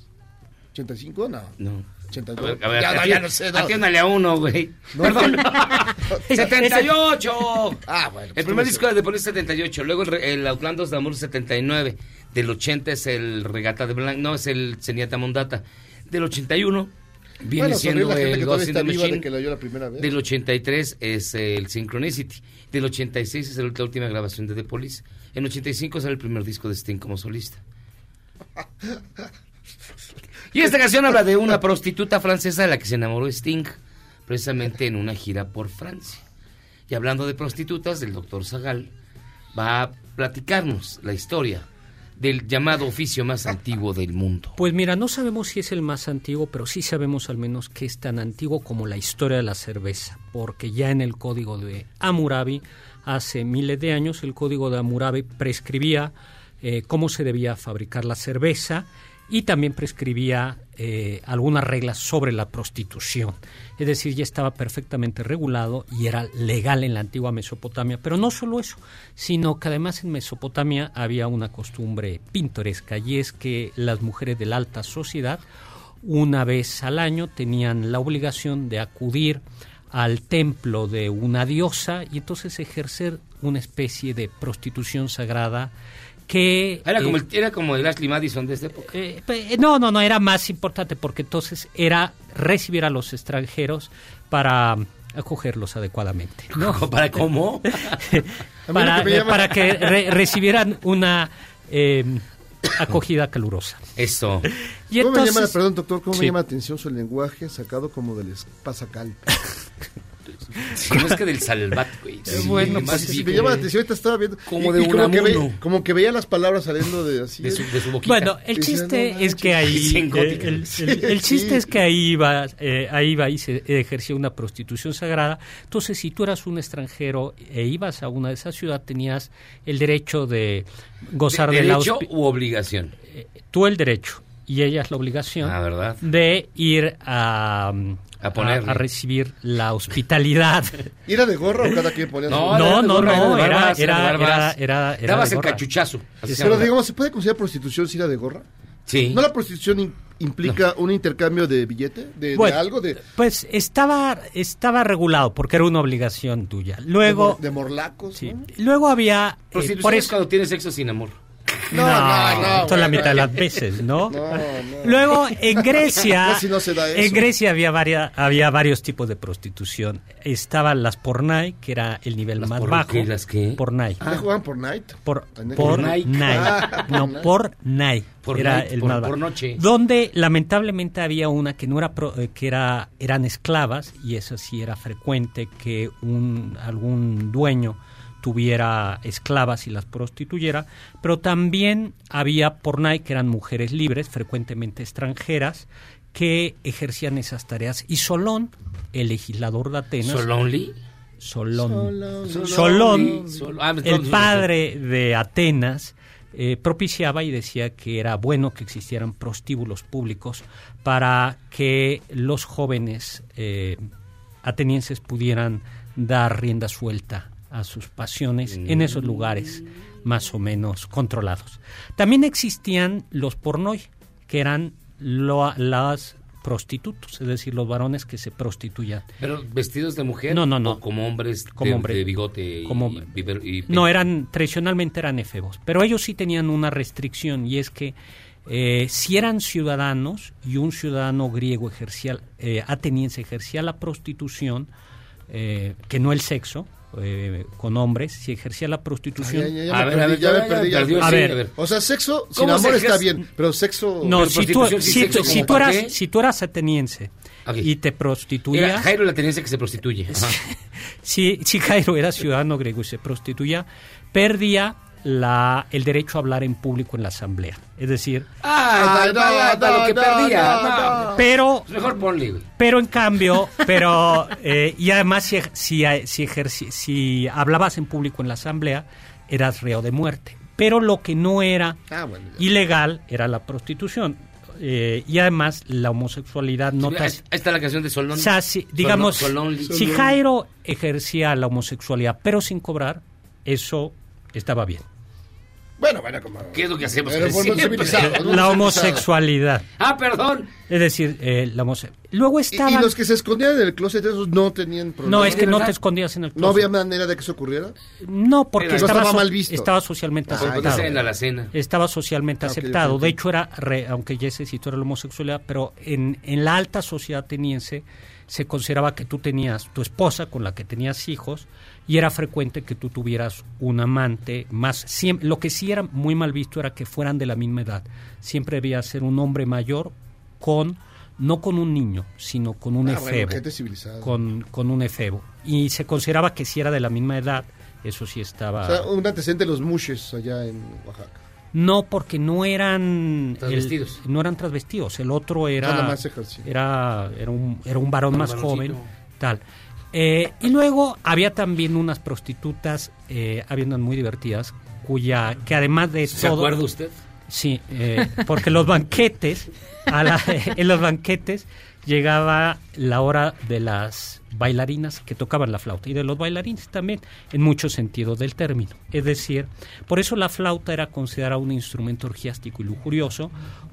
¿85? No. No. 82. A ver, a ver, ya, no, ya no sé. no. Atiéndale a uno, güey. No. Perdón. 78. Ah, bueno. El primer disco de The Police 78, luego el, re- el Outlandos de Amor 79, del 80 es el Regata de Blanc, no, es el Zenyatta Mondata. Del 81 viene Bueno, siendo el Ghost in the de Machine. que la la primera vez. Del 83 es el Synchronicity. Del 86 es la última grabación de The Police. En 85 sale el primer disco de Sting como solista. Y esta canción habla de una prostituta francesa de la que se enamoró Sting, precisamente en una gira por Francia. Y hablando de prostitutas, el doctor Zagal va a platicarnos la historia del llamado oficio más antiguo del mundo. Pues mira, no sabemos si es el más antiguo, pero sí sabemos al menos que es tan antiguo como la historia de la cerveza, porque ya en el código de Hammurabi, hace miles de años, el código de Hammurabi prescribía eh, cómo se debía fabricar la cerveza y también prescribía eh, algunas reglas sobre la prostitución. Es decir, ya estaba perfectamente regulado y era legal en la antigua Mesopotamia. Pero no solo eso, sino que además en Mesopotamia había una costumbre pintoresca y es que las mujeres de la alta sociedad una vez al año tenían la obligación de acudir al templo de una diosa y entonces ejercer una especie de prostitución sagrada que Era como, eh, el, era como el Ashley Madison de esta época. eh, pe- no, no, no, era más importante porque entonces era recibir a los extranjeros para acogerlos adecuadamente. ¿no? ¿Para cómo? para, que eh, para que re- recibieran una eh, acogida calurosa. Eso. Y ¿Cómo me llama, perdón, doctor, cómo Sí. me llama la atención su lenguaje sacado como del pasacalpe? Del salvat, güey. Sí, bueno, más pues, sí, así me llama la atención, ahorita estaba viendo. Como y- de y como, que Unamuno. ve- como que veía las palabras saliendo de así. De su, de su boquita. Bueno, el chiste "No es que ahí eh, el, el- el chiste Sí. es que ahí iba, eh, ahí iba y se ejercía una prostitución sagrada. Entonces, si tú eras un extranjero e ibas a una de esas ciudades, tenías el derecho de gozar de, la ¿Derecho hospi- u obligación? tú el derecho y ella es la obligación Ah, ¿verdad? de ir a A ponerle. a recibir la hospitalidad. ¿Y ¿Era de gorra o cada quien ponía su- No, No, no, no, era- era- era- era- era Dabas el cachuchazo. Pero digamos, ¿se puede considerar prostitución si era de gorra? Sí. ¿No la prostitución im- implica un intercambio de billete? ¿De, algo? ¿De, Pues estaba, estaba regulado porque era una obligación tuya. de, Luego, mor- de morlacos? sí, ¿no? luego había... eh, Prostitución por es eso, cuando tienes sexo sin amor. No, no, no, esto es la mitad de no. las veces, ¿no? No, no. Luego, en Grecia, Casi no se da eso. en Grecia había, varia- había varios tipos de prostitución. Estaban las pornai, que era el nivel ¿Las más por bajo. qué? ¿Las qué? Pornai. ¿Ya jugaban por night? Por, night. Ah, No, por night. Por era night, el por- más por bajo. noche. Donde lamentablemente había una que no era pro- eh, que era eran esclavas y eso sí era frecuente que un algún dueño tuviera esclavas y las prostituyera, pero también había pornai que eran mujeres libres, frecuentemente extranjeras, que ejercían esas tareas. Y Solón, el legislador de Atenas, ¿Solonly? Solón. Solón. Solón, Sol- ah, el padre de Atenas, eh, propiciaba y decía que era bueno que existieran prostíbulos públicos para que los jóvenes eh, atenienses pudieran dar rienda suelta a sus pasiones en esos lugares más o menos controlados. También existían los pornoi, que eran lo- las prostitutos, es decir, los varones que se prostituían. ¿Pero vestidos de mujer? No, no, no. ¿O como hombres Como de, hombre. de bigote y, Como- y biber- y- No, eran, tradicionalmente eran efebos, pero ellos sí tenían una restricción y es que eh, si eran ciudadanos y un ciudadano griego ejercía, eh, ateniense ejercía la prostitución, eh, que no el sexo, eh, con hombres, si ejercía la prostitución... Ya, ya, ya A ver, a perdí, ver, ya me ya perdí, A ver. O sea, sexo sin ¿Cómo se amor está bien, pero sexo... No, Pero si tú, si, sexo, tú- si ¿como tú para eras, qué? si tú eras ateniense y te Era prostituías... Jairo la tendencia que se prostituye. Si, si Jairo era ciudadano griego y se prostituía, perdía la, el derecho a hablar en público en la asamblea. Es decir, Ah, Ay, para, no, para no, lo que no, perdía. pero Mejor ponle, pero en cambio, pero eh, y además si si si, ejerci- si hablabas en público en la asamblea eras reo de muerte. Pero lo que no era Ah, bueno. ya. ilegal era la prostitución. Eh, y además la homosexualidad no te Ahí hace- está la canción de Solón. o sea, si, digamos, Solón- si Jairo ejercía la homosexualidad pero sin cobrar, eso estaba bien. Bueno, bueno, como... ¿Qué es lo que hacemos? Pero civilizado, ¿no? La homosexualidad. Ah, perdón. Es decir, eh, la homose- Luego Y, estaban... y los que se escondían en el closet, esos no tenían problema. No, es que no te escondías en el ¿No closet. había manera de que eso ocurriera? No, porque Era- estaba, estaba mal visto. estaba socialmente Ah, aceptado. en la alacena. Estaba socialmente Ah, aceptado. De hecho, era, re- aunque ya se situó la homosexualidad, pero en, en la alta sociedad ateniense se consideraba que tú tenías tu esposa con la que tenías hijos y era frecuente que tú tuvieras un amante más. siem- lo que sí era muy mal visto era que fueran de la misma edad. Siempre debía ser un hombre mayor con no con un niño, sino con un Ah, bueno, efebo. gente civilizada. con, con un efebo. Y se consideraba que si era de la misma edad, eso sí estaba... O sea, un antecedente de los mushes allá en Oaxaca. No, porque no eran el- Transvestidos. no eran transvestidos. El otro era Nada más ejercicio. era era un era un varón Un más varoncito. joven, tal. Eh, y luego había también unas prostitutas, eh, unas muy divertidas, cuya que además de ¿Se todo, acuerda usted? Sí, eh, porque los banquetes, a la- en los banquetes llegaba la hora de las bailarinas que tocaban la flauta y de los bailarines también, en muchos sentidos del término. Es decir, por eso la flauta era considerada un instrumento orgiástico y lujurioso,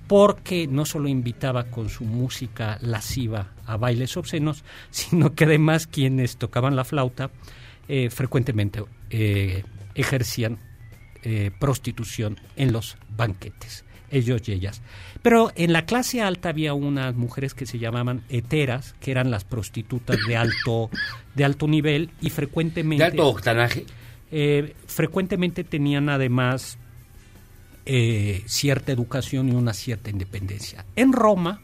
porque no solo invitaba con su música lasciva a bailes obscenos, sino que además quienes tocaban la flauta eh, frecuentemente eh, ejercían eh, prostitución en los banquetes, ellos y ellas. Pero en la clase alta había unas mujeres que se llamaban heteras, que eran las prostitutas de alto, de alto nivel y frecuentemente... ¿De alto octanaje? eh, frecuentemente tenían además eh, cierta educación y una cierta independencia. En Roma,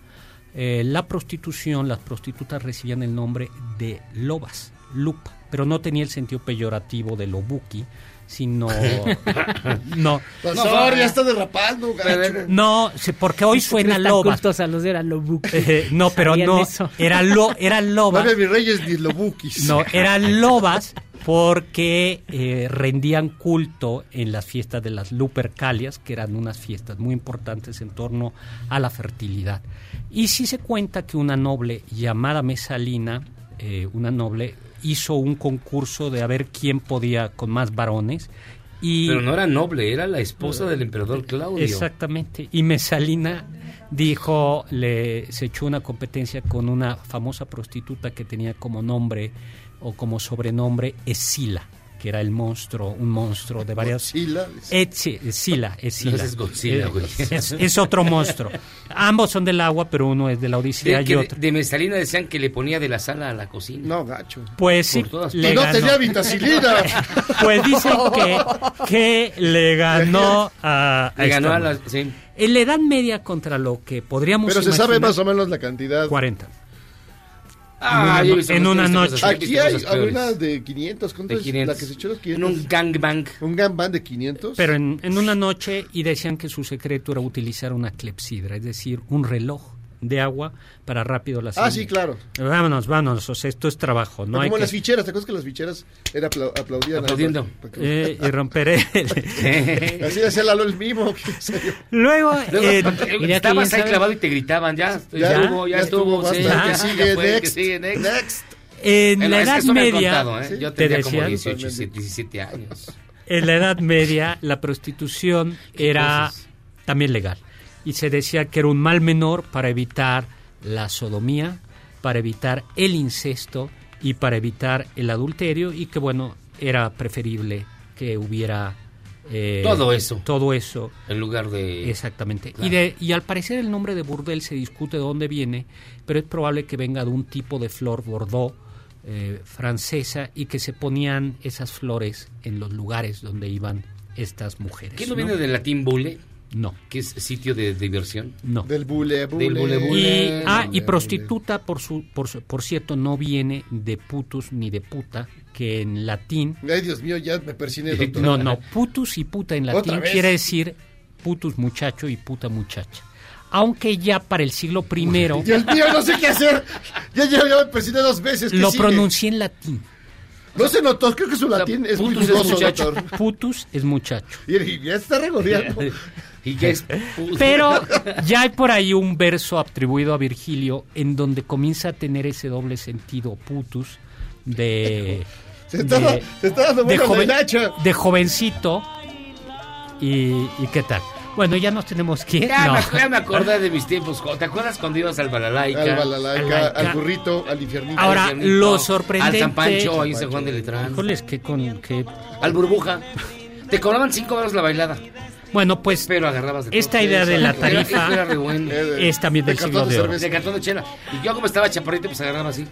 eh, la prostitución, las prostitutas recibían el nombre de lobas, lupa, pero no tenía el sentido peyorativo de lobuki, sino... no. Pastor, ya está derrapando, gacho. No, porque hoy suena cultos a los de la Lobuki. Eh, no, pero no, eso. era, lo, era No lobas. había mis reyes ni lobukis. No, eran lobas porque eh, rendían culto en las fiestas de las Lupercalias, que eran unas fiestas muy importantes en torno a la fertilidad. Y sí se cuenta que una noble llamada Mesalina, eh, una noble, hizo un concurso de a ver quién podía con más varones. Y Pero no era noble, era la esposa del emperador Claudio. Exactamente. Y Mesalina dijo, le, se echó una competencia con una famosa prostituta que tenía como nombre o como sobrenombre Escila, que era el monstruo, un monstruo de varias... Ese es Godzilla, Eh, güey. Es, es otro monstruo. Ambos son del agua, pero uno es de la Odisea De, y que de, otro. de Mesalina decían que le ponía de la sala a la cocina. No, gacho. Pues sí, todas le Y no ganó. tenía vitacilina. Pues dicen que, que le ganó a... Le ganó a la... Sí. En la Edad Media contra lo que podríamos Pero se sabe más o menos la cantidad. 40. Ah, En una- en una noche. Aquí hay peores. una de 500. ¿Cuánto De es 500. la que se echó los En 500? un gangbang. Un gangbang de 500. Pero en, en una noche y decían que su secreto era utilizar una clepsidra, es decir, un reloj de agua para rápido la Ah, sí, claro. Vámonos, vámonos, o sea, esto es trabajo, no Como hay que... las ficheras, ¿te acuerdas que las ficheras era apla- aplaudían? Aplaudiendo. Para que- Eh, y romperé... el- Así hacía Lalo el mismo. Luego, eh, mira estabas ahí ya clavado y te gritaban, ya, ya, Ya, estuvo, ya, ya estuvo, estuvo, sí, ya, que ya sigue, fue, que next. sigue, next. Next. en la Edad Media... contado, ¿eh? Yo te tenía como decían- 18, 17 años. En la Edad Media la prostitución era también legal y se decía que era un mal menor para evitar la sodomía, para evitar el incesto y para evitar el adulterio y que bueno, era preferible que hubiera eh, Todo eso. Todo eso. En lugar de... Exactamente. Claro. Y, de, y al parecer el nombre de burdel se discute de dónde viene, pero es probable que venga de un tipo de flor bordeaux eh, francesa y que se ponían esas flores en los lugares donde iban estas mujeres. ¿Qué no viene del latín bule? No. ¿Que es sitio de diversión? No. Del bule, bule. Del bule, Y, ah, y prostituta, por, su, por, su- por cierto, no viene de putus ni de puta, que en latín... Ay, Dios mío, ya me persiné, doctor. No, no, putus y puta en ¿Otra latín quiere decir putus muchacho y puta muchacha. Aunque ya para el siglo primero Dios mío, no sé qué hacer. Ya, ya, ya me persiné dos veces. ¿qué lo sigue? pronuncié en latín. No se notó, creo que su latín es muy putus es muchacho. doctor. Putus es muchacho. Y, y ya está regodeando. ¿Y es? Pero ya hay por ahí un verso atribuido a Virgilio en donde comienza a tener ese doble sentido putus de Se está, de- se está dando de, joven- hacha. de jovencito ¿Y, y qué tal? Bueno, ya nos tenemos que ir. Ya, No. me, ya me acordé de mis tiempos. ¿Te acuerdas cuando ibas al Balalaica? Al Balalaica, Al- al burrito, al infiernito. Ahora, Al Infiernito, lo sorprendente... Al San Pancho, ahí San Juan de Letrán. Híjoles, que con... Que... Al Burbuja. Te cobraban cinco horas la bailada. Bueno, pues Pero agarrabas de esta idea de la tarifa era re bueno. es también del siglo de oro. De cartón de chela. Y yo como estaba chaparrito, pues agarraba así.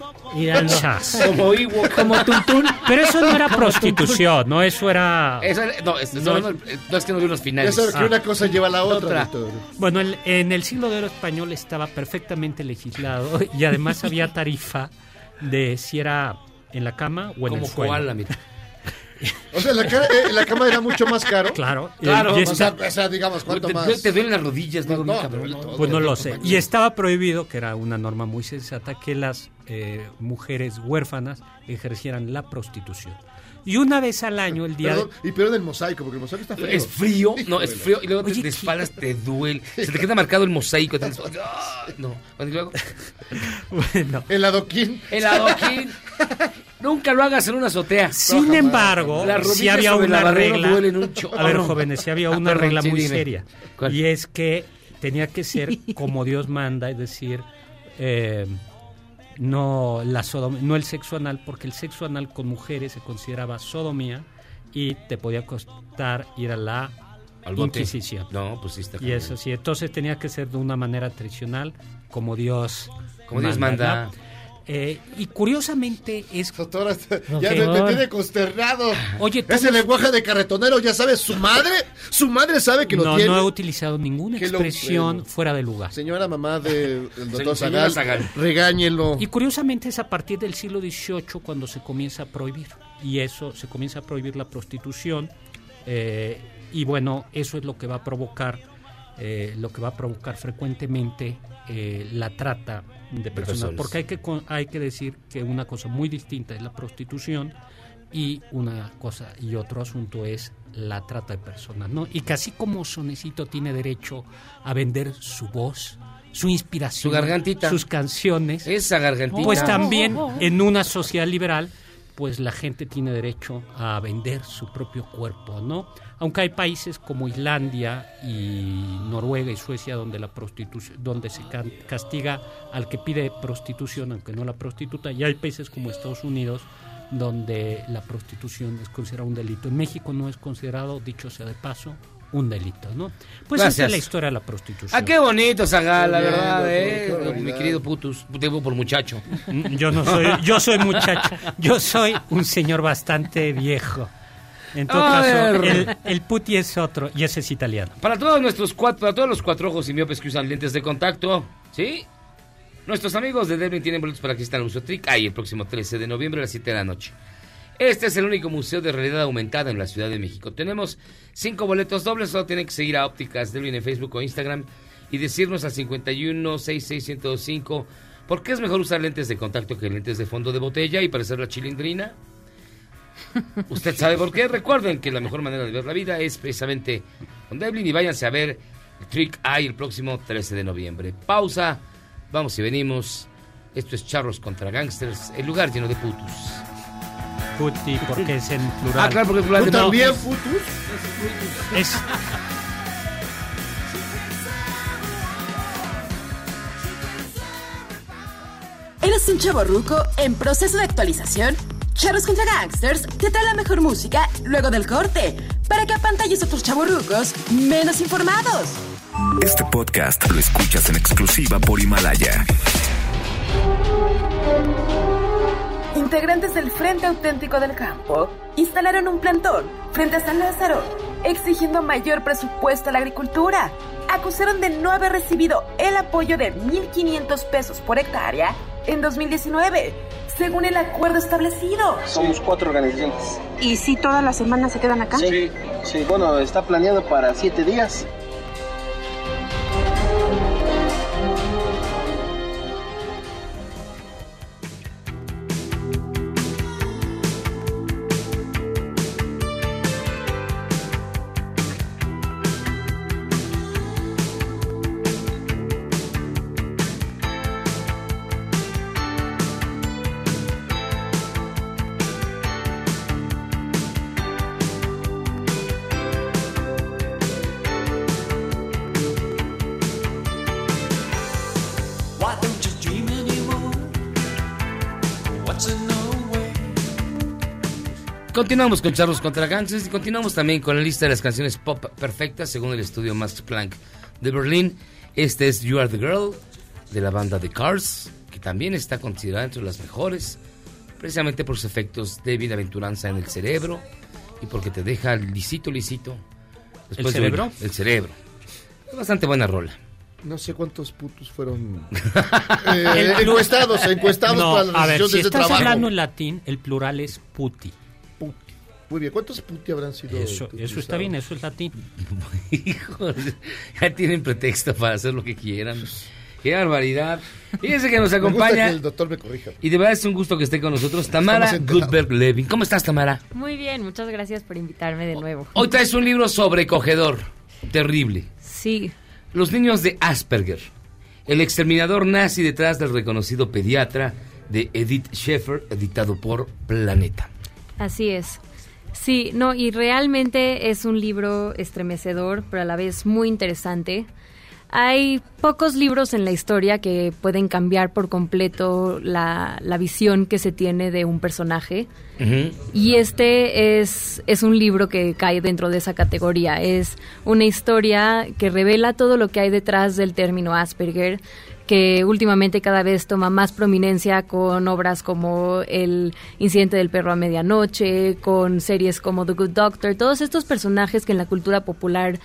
Chas. Como Ewok. Como Tuntún. Pero eso no era prostitución, ¿no? Eso era... Eso era- no, es, No. no, no, es que no vi los finales. sabes que Ah. una cosa lleva a la otra. Bueno, el- en el siglo de oro español estaba perfectamente legislado y además había tarifa de si era en la cama o en Como el suelo. koala, mira. O sea, la, cara- eh, la cama era mucho más caro. Claro. Claro, Y O sea, o sea, digamos, ¿cuánto Te, más? te duelen las rodillas, digo, No, mi cabrón. todo. Pues no lo sé. Y estaba prohibido, que era una norma muy sensata, que las eh, mujeres huérfanas ejercieran la prostitución. Y una vez al año, el día... Perdón, y peor del mosaico, porque el mosaico está frío. Es frío, no, es frío. Y luego te, Oye, de espaldas te duele. Se te queda marcado el mosaico. ¡ah! no. Y luego, Bueno, El adoquín. el adoquín. Nunca lo hagas en una azotea. sin embargo, si había una regla... un. A ver, jóvenes, si había Ah, una regla muy seria. ¿Cuál? Y es que tenía que ser como Dios manda, es decir, eh, no, la sodom- no el sexo anal, porque el sexo anal con mujeres se consideraba sodomía y te podía costar ir a la Al. Inquisición. No, pues sí está Y eso sí, entonces tenía que ser de una manera tradicional, como Dios Como Dios manda. Eh, y curiosamente es... Doctora, ya me, me tiene consternado. Oye, Ese lenguaje de carretonero, ya sabes, su madre, su madre sabe que lo no, tiene. no he utilizado ninguna lo- expresión fuera de lugar. Señora mamá del doctor Señora Zagal, Zagal. regáñelo. Y curiosamente es a partir del siglo XVIII cuando se comienza a prohibir. Y eso, se comienza a prohibir la prostitución. eh, y bueno, eso es lo que va a provocar, eh, lo que va a provocar frecuentemente eh, la trata de personas. Porque hay que, hay que decir que una cosa muy distinta es la prostitución y una cosa y otro asunto es la trata de personas, ¿no? Y que así como Sonecito tiene derecho a vender su voz, su inspiración, Su gargantita. sus canciones, Esa gargantita. pues también en una sociedad liberal, pues la gente tiene derecho a vender su propio cuerpo, ¿no? Aunque hay países como Islandia y Noruega y Suecia donde la prostitución, donde se castiga al que pide prostitución, aunque no la prostituta, y hay países como Estados Unidos donde la prostitución es considerada un delito. En México no es considerado, dicho sea de paso, un delito, ¿no? Pues esa es la historia de la prostitución. Ah, qué bonito, Zagal, la verdad, eh. Mi querido putus, por muchacho. Mm, Yo no soy, yo soy muchacho, yo soy un señor bastante viejo. En todo A caso, el, el puti es otro y ese es italiano. Para todos nuestros cuatro, para todos los cuatro ojos y miopes que usan lentes de contacto, ¿sí? Nuestros amigos de Devlin tienen boletos para que al Museo Trick ahí el próximo 13 de noviembre a las 7 de la noche. Este es el único museo de realidad aumentada en la Ciudad de México. Tenemos cinco boletos dobles, solo tienen que seguir a Ópticas Devlin en Facebook o Instagram y decirnos al 51 66 por qué es mejor usar lentes de contacto que lentes de fondo de botella y parecer la chilindrina. Usted sabe por qué. Recuerden que la mejor manera de ver la vida es precisamente con Devlin y váyanse a ver Trick Eye el próximo 13 de noviembre. Pausa, vamos y venimos. Esto es Charros contra Gangsters, el lugar lleno de putos. Puti, porque es en plural. Ah, claro, porque es plural ¿Tú de también, no. putus? Es, ¿Eres un chavo ruco en proceso de actualización? Charros contra Gangsters te trae la mejor música luego del corte para que apantalles a otros chavorrucos menos informados. Este podcast lo escuchas en exclusiva por Himalaya. Integrantes del Frente Auténtico del Campo instalaron un plantón frente a San Lázaro, exigiendo mayor presupuesto a la agricultura. Acusaron de no haber recibido el apoyo de 1.500 pesos por hectárea en 2019, según el acuerdo establecido. Somos cuatro organizaciones. ¿Y si todas las semanas se quedan acá? Sí, sí, bueno, está planeado para siete días. Continuamos con Charlos contra Gangsters y continuamos también con la lista de las canciones pop perfectas según el estudio Max Planck de Berlín. Este es You Are the Girl de la banda The Cars, que también está considerada entre las mejores, precisamente por sus efectos de bienaventuranza en el cerebro y porque te deja lisito, lisito. ¿El de cerebro? El cerebro. Es bastante buena rola. No sé cuántos putos fueron eh, encuestados, encuestados No, para la a ver, decisión si de ese estás trabajo. hablando en latín, el plural es puti. Muy bien, ¿cuántos puti habrán sido? Eso, eso está bien, eso es latín. Hijos, ya tienen pretexto para hacer lo que quieran. Qué barbaridad. Fíjense que nos Me gusta acompaña. que el doctor me corrija. Y de verdad es un gusto que esté con nosotros Tamara. Goodberg Levin. ¿Cómo estás, Tamara? Muy bien, muchas gracias por invitarme de nuevo. Hoy traes un libro sobrecogedor, terrible. Sí. Los niños de Asperger. El exterminador nazi detrás del reconocido pediatra de Edith Schaeffer, editado por Planeta. Así es. Sí, no, y realmente es un libro estremecedor, pero a la vez muy interesante. Hay pocos libros en la historia que pueden cambiar por completo la, la visión que se tiene de un personaje. Y este es, es un libro que cae dentro de esa categoría. Es una historia que revela todo lo que hay detrás del término Asperger, que últimamente cada vez toma más prominencia con obras como El incidente del perro a medianoche, con series como The Good Doctor, todos estos personajes que en la cultura popular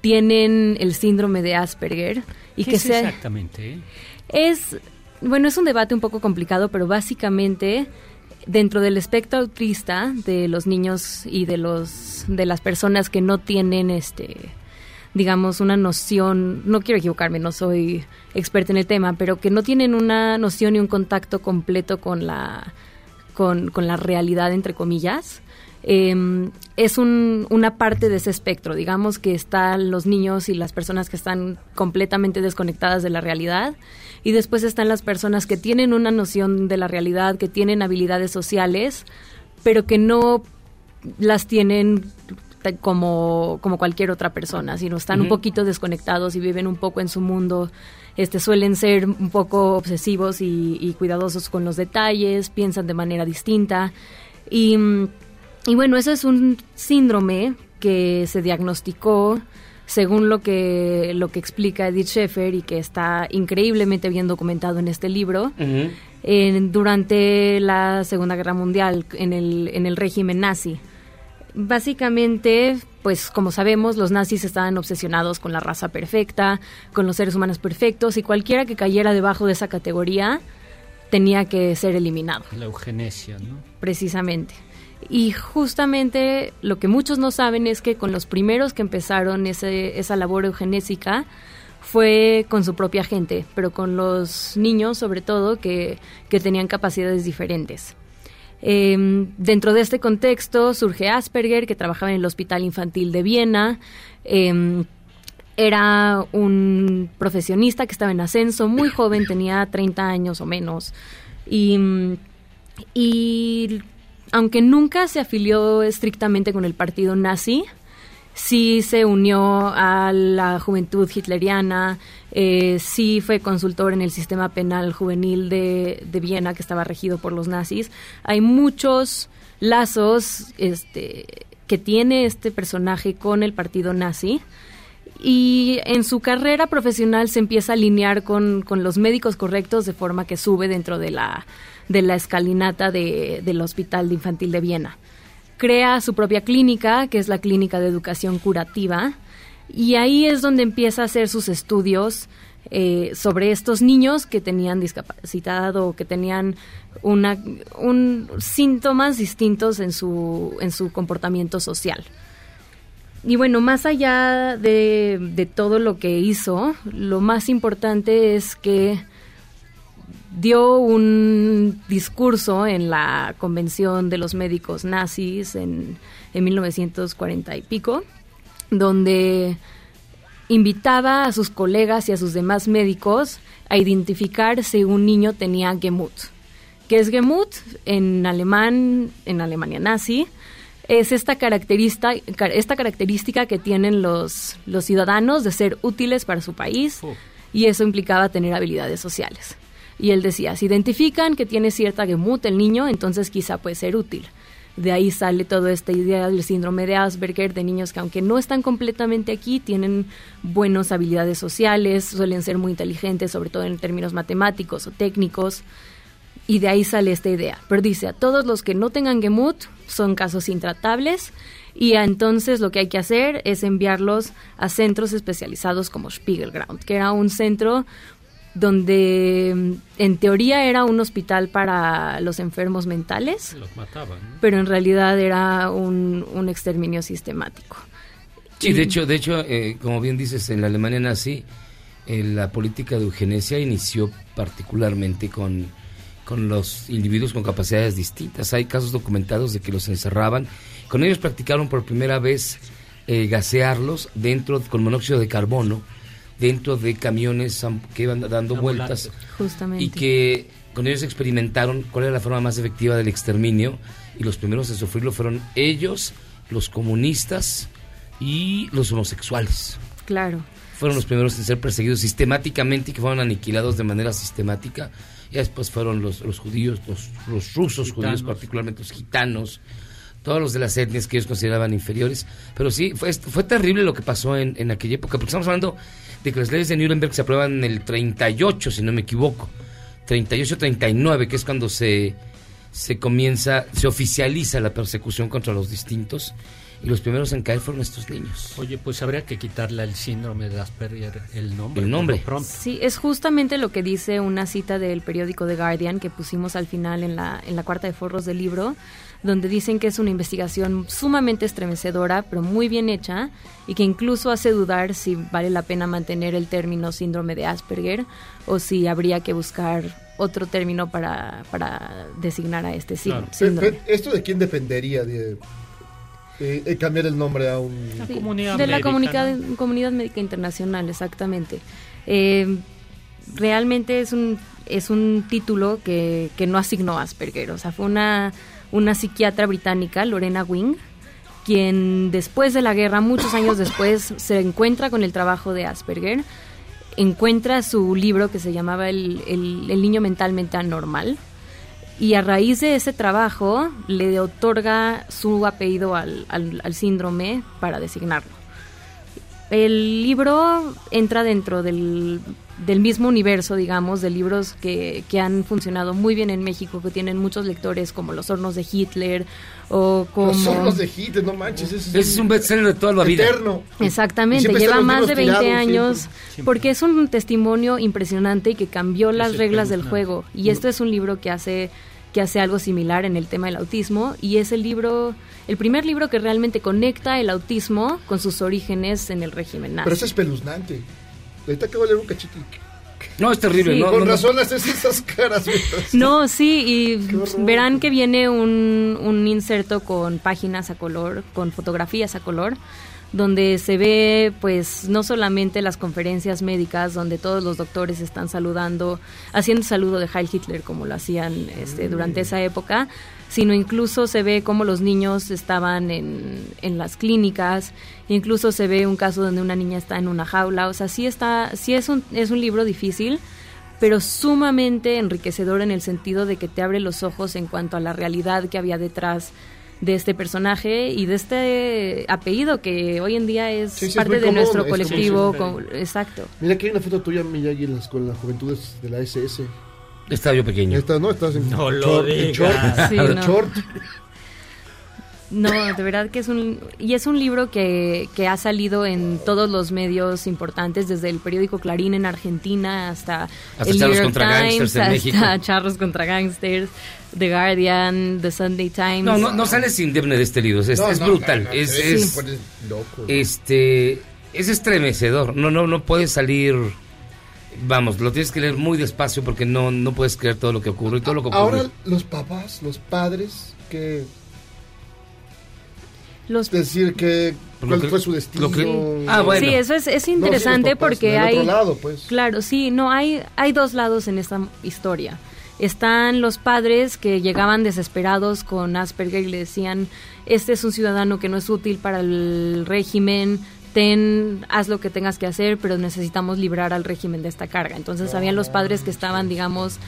tienen el síndrome de Asperger y ¿Qué que es se exactamente? es, bueno, es un debate un poco complicado, pero básicamente dentro del espectro autista de los niños y de los de las personas que no tienen este digamos una noción, no quiero equivocarme, no soy experta en el tema, pero que no tienen una noción y un contacto completo con la con, con la realidad entre comillas. Eh, es un- una parte de ese espectro, digamos que están los niños y las personas que están completamente desconectadas de la realidad y después están las personas que tienen una noción de la realidad, que tienen habilidades sociales, pero que no las tienen como, como cualquier otra persona, sino están un poquito desconectados y viven un poco en su mundo. Este, suelen ser un poco obsesivos y, y cuidadosos con los detalles, piensan de manera distinta. Y, y bueno, eso es un síndrome que se diagnosticó según lo que, lo que explica Edith Schaeffer y que está increíblemente bien documentado en este libro en- durante la Segunda Guerra Mundial en el, en el régimen nazi. Básicamente, pues como sabemos, los nazis estaban obsesionados con la raza perfecta, con los seres humanos perfectos y cualquiera que cayera debajo de esa categoría tenía que ser eliminado, La eugenesia, ¿no? precisamente. Y justamente lo que muchos no saben es que con los primeros que empezaron ese- esa labor eugenésica fue con su propia gente, pero con los niños sobre todo que, que tenían capacidades diferentes. Eh, dentro de este contexto surge Asperger, que trabajaba en el Hospital Infantil de Viena. Eh, era un profesionista que estaba en ascenso, muy joven, tenía 30 años o menos. Y aunque nunca se afilió estrictamente con el partido nazi, sí se unió a la juventud hitleriana, eh, sí fue consultor en el sistema penal juvenil de, de Viena que estaba regido por los nazis. Hay muchos lazos este, que tiene este personaje con el partido nazi. Y en su carrera profesional se empieza a alinear con, con los médicos correctos de forma que sube dentro de la, de la escalinata de- del Hospital Infantil de Viena crea su propia clínica, que es la Clínica de Educación Curativa, y ahí es donde empieza a hacer sus estudios eh, sobre estos niños que tenían discapacidad o que tenían un, síntomas distintos en su, en su comportamiento social. Y bueno, más allá de, de todo lo que hizo, lo más importante es que dio un discurso en la convención de los médicos nazis en, en 1940 y pico, donde invitaba a sus colegas y a sus demás médicos a identificar si un niño tenía Gemut. ¿Qué es Gemut? En alemán, en Alemania nazi, es esta característica, esta característica que tienen los, los ciudadanos de ser útiles para su país y eso implicaba tener habilidades sociales. Y él decía, si identifican que tiene cierta gemut el niño, entonces quizá puede ser útil. De ahí sale toda esta idea del síndrome de Asperger, de niños que aunque no están completamente aquí, tienen buenas habilidades sociales, suelen ser muy inteligentes, sobre todo en términos matemáticos o técnicos. Y de ahí sale esta idea. Pero dice, a todos los que no tengan Gemut son casos intratables y entonces lo que hay que hacer es enviarlos a centros especializados como Spiegelground, que era un centro donde mm, en teoría era un hospital para los enfermos mentales, Los mataban. ¿no? pero en realidad era un, un exterminio sistemático. Sí, de hecho, de hecho eh, como bien dices, en la Alemania nazi, eh, la política de eugenesia inició particularmente con, con los individuos con capacidades distintas. Hay casos documentados de que los encerraban. Con ellos practicaron por primera vez eh, gasearlos dentro con monóxido de carbono dentro de camiones am- que iban dando vueltas Justamente. y que con ellos experimentaron cuál era la forma más efectiva del exterminio y los primeros en sufrirlo fueron ellos, los comunistas y los homosexuales. Claro. Fueron los primeros en ser perseguidos sistemáticamente y que fueron aniquilados de manera sistemática. Y después fueron los, los judíos, los, los rusos judíos, particularmente los gitanos, todos los de las etnias que ellos consideraban inferiores. Pero sí, fue, fue terrible lo que pasó en, en aquella época, porque estamos hablando de que las leyes de Nuremberg se aprueban en el 38, si no me equivoco. 38-39, que es cuando se, se comienza, se oficializa la persecución contra los distintos. Y los primeros en caer fueron estos niños. Oye, pues habría que quitarle al síndrome de Asperger el nombre. El nombre. Sí, es justamente lo que dice una cita del periódico The Guardian que pusimos al final en la, en la cuarta de forros del libro, donde dicen que es una investigación sumamente estremecedora, pero muy bien hecha, y que incluso hace dudar si vale la pena mantener el término síndrome de Asperger o si habría que buscar otro término para, para designar a este sí- síndrome. ¿Esto de quién dependería de, de- de cambiar el nombre a un... Sí, de la comunidad, comunidad médica internacional, exactamente. Eh, realmente es un, es un título que, que no asignó Asperger, o sea, fue una, una psiquiatra británica, Lorena Wing, quien después de la guerra, muchos años después, se encuentra con el trabajo de Asperger, encuentra su libro que se llamaba El, el- niño mentalmente anormal, y a raíz de ese trabajo le otorga su apellido al- al síndrome para designarlo. El libro entra dentro del, del mismo universo, digamos, de libros que, que han funcionado muy bien en México, que tienen muchos lectores, como Los hornos de Hitler o como... Los hornos de Hitler, no manches. Ese Ese es un bestseller de toda la vida. Eterno. Exactamente, lleva más de libros 20 tirados, años siempre. porque es un testimonio impresionante y que cambió las reglas del juego. Y esto es un libro que hace que hace algo similar en el tema del autismo y es el libro, el primer libro que realmente conecta el autismo con sus orígenes en el régimen nazi. Pero es espeluznante. Ahorita acabo de leer un cachito. No, es terrible. Sí. no, Con no, no. razón haces esas caras. No, sí, y verán que viene un, un inserto con páginas a color, con fotografías a color, donde se ve pues no solamente las conferencias médicas donde todos los doctores están saludando, haciendo saludo de Heil Hitler como lo hacían este, durante esa época, sino incluso se ve cómo los niños estaban en, en las clínicas, incluso se ve un caso donde una niña está en una jaula, o sea, sí está, sí es un, es un libro difícil, pero sumamente enriquecedor en el sentido de que te abre los ojos en cuanto a la realidad que había detrás de este personaje y de este apellido que hoy en día es Sí, sí, es parte de común, nuestro es colectivo. con- exacto. Mira que hay una foto tuya, Miyagi, en las, con las juventudes de la SS. Estaba yo pequeño. Esta, ¿no? Estás en No lo short, en short, Sí, no. short. No, de verdad que es un... Y es un libro que, que ha salido en todos los medios importantes, desde el periódico Clarín en Argentina hasta, Hasta el New Charros York contra Times, Gangsters en hasta México. Charros contra Gangsters, The Guardian, The Sunday Times. No, no, no sales indemne de este libro. Es, No, es no, brutal. no, no, es, sí, es- este, es estremecedor. No, no, no puedes salir. Vamos, lo tienes que leer muy despacio porque no, no puedes creer todo lo que ocurre y todo lo que ocurre. Ahora los papás, los padres, que... Los decir que Lo cuál que- fue su destino. que- Ah, bueno. Sí, eso es, es No, sí, interesante papás, porque hay... otro lado, pues. Claro, sí, no, hay, hay dos lados en esta historia. Están los padres que llegaban desesperados con Asperger y le decían, este es un ciudadano que no es útil para el régimen, ten, haz lo que tengas que hacer, pero necesitamos librar al régimen de esta carga. Entonces habían los padres que estaban, digamos,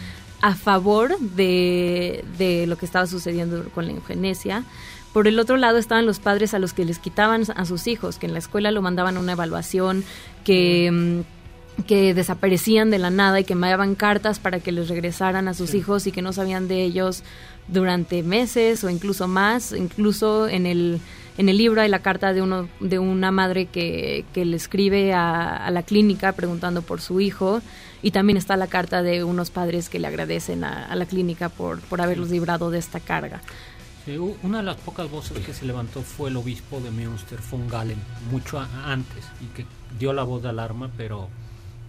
a favor de, de lo que estaba sucediendo con la eugenesia. Por el otro lado estaban los padres a los que les quitaban a sus hijos, que en la escuela lo mandaban a una evaluación, que, mm, que desaparecían de la nada y que enviaban cartas para que les regresaran a sus hijos y que no sabían de ellos durante meses o incluso más. Incluso en el, en el libro hay la carta de, uno, de una madre que, que le escribe a, a la clínica preguntando por su hijo y también está la carta de unos padres que le agradecen a, a la clínica por, por haberlos librado de esta carga. Sí, una de las pocas voces que se levantó fue el obispo de Münster, von Galen, mucho antes, y que dio la voz de alarma, pero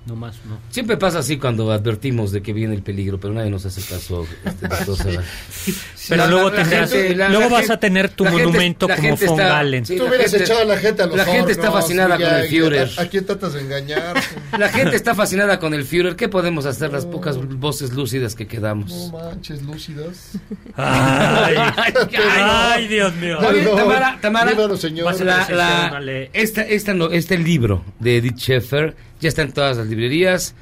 no más no. Siempre pasa así cuando advertimos de que viene el peligro, pero nadie nos hace caso. Este, doctor Seba. Pero luego la tendrás- gente- la- luego la vas gente- a tener tu gente- monumento la como gente von Galen. sí, Tú la hubieras gente- echado a la gente a los La gente está hornos, fascinada con el. Führer. ¿A, quién tratas de engañar? La gente está fascinada con el Führer. ¿Qué podemos hacer las pocas voces lúcidas que quedamos? No manches, lúcidas. Ay, ay, ay, Dios mío. No, Tamara, Tamara, dímelo, señor. la- esta, esta no- este libro de Edith Schaeffer ya está en todas las librerías.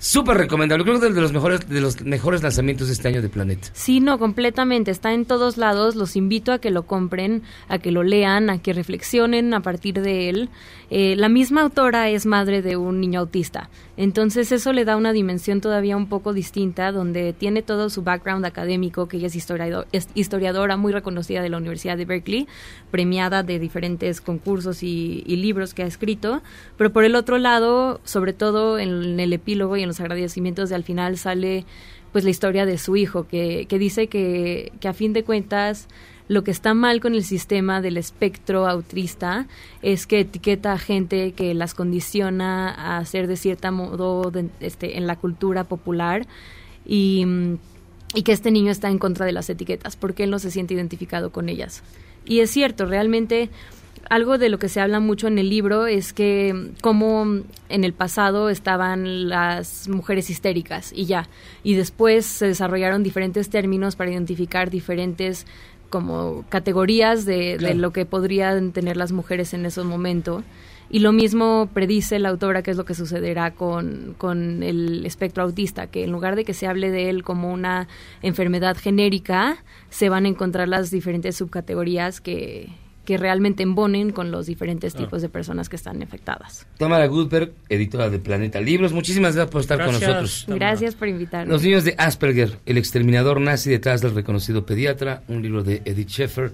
Súper recomendable. Creo que es de los mejores de los mejores lanzamientos de este año de Planeta. Sí, no, completamente. Está en todos lados. Los invito a que lo compren, a que lo lean, a que reflexionen a partir de él. Eh, la misma autora es madre de un niño autista. Entonces eso le da una dimensión todavía un poco distinta, donde tiene todo su background académico, que ella es, historiado- es historiadora muy reconocida de la Universidad de Berkeley, premiada de diferentes concursos y, libros que ha escrito. Pero por el otro lado, sobre todo en el epílogo y en los agradecimientos de al final sale pues la historia de su hijo, que, que dice que a fin de cuentas lo que está mal con el sistema del espectro autista es que etiqueta a gente que las condiciona a ser de cierta modo este, en la cultura popular y, mm, y que este niño está en contra de las etiquetas porque él no se siente identificado con ellas. Y es cierto, realmente algo de lo que se habla mucho en el libro es que mm, como mm, en el pasado estaban las mujeres histéricas y ya, y después se desarrollaron diferentes términos para identificar diferentes como categorías de, de lo que podrían tener las mujeres en ese momento. Y lo mismo predice la autora que es lo que sucederá con, con el espectro autista, que en lugar de que se hable de él como una enfermedad genérica, se van a encontrar las diferentes subcategorías que, que realmente embonen con los diferentes Claro. tipos de personas que están afectadas. Tamara Goodberg, editora de Planeta Libros. Muchísimas gracias por estar con nosotros. Gracias por invitarme. Los niños de Asperger, el exterminador nazi detrás del reconocido pediatra, un libro de Edith Schaeffer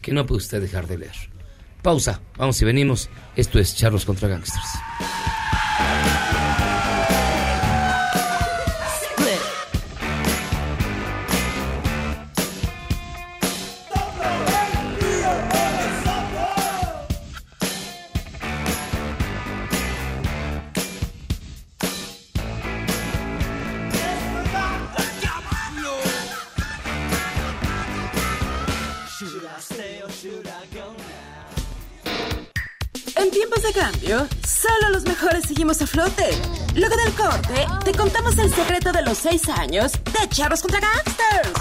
que no puede usted dejar de leer. Pausa, vamos y venimos. Esto es Charlos contra Gangsters. Solo los mejores seguimos a flote. Luego del corte, te contamos el secreto de los seis años de Charros contra Gangsters.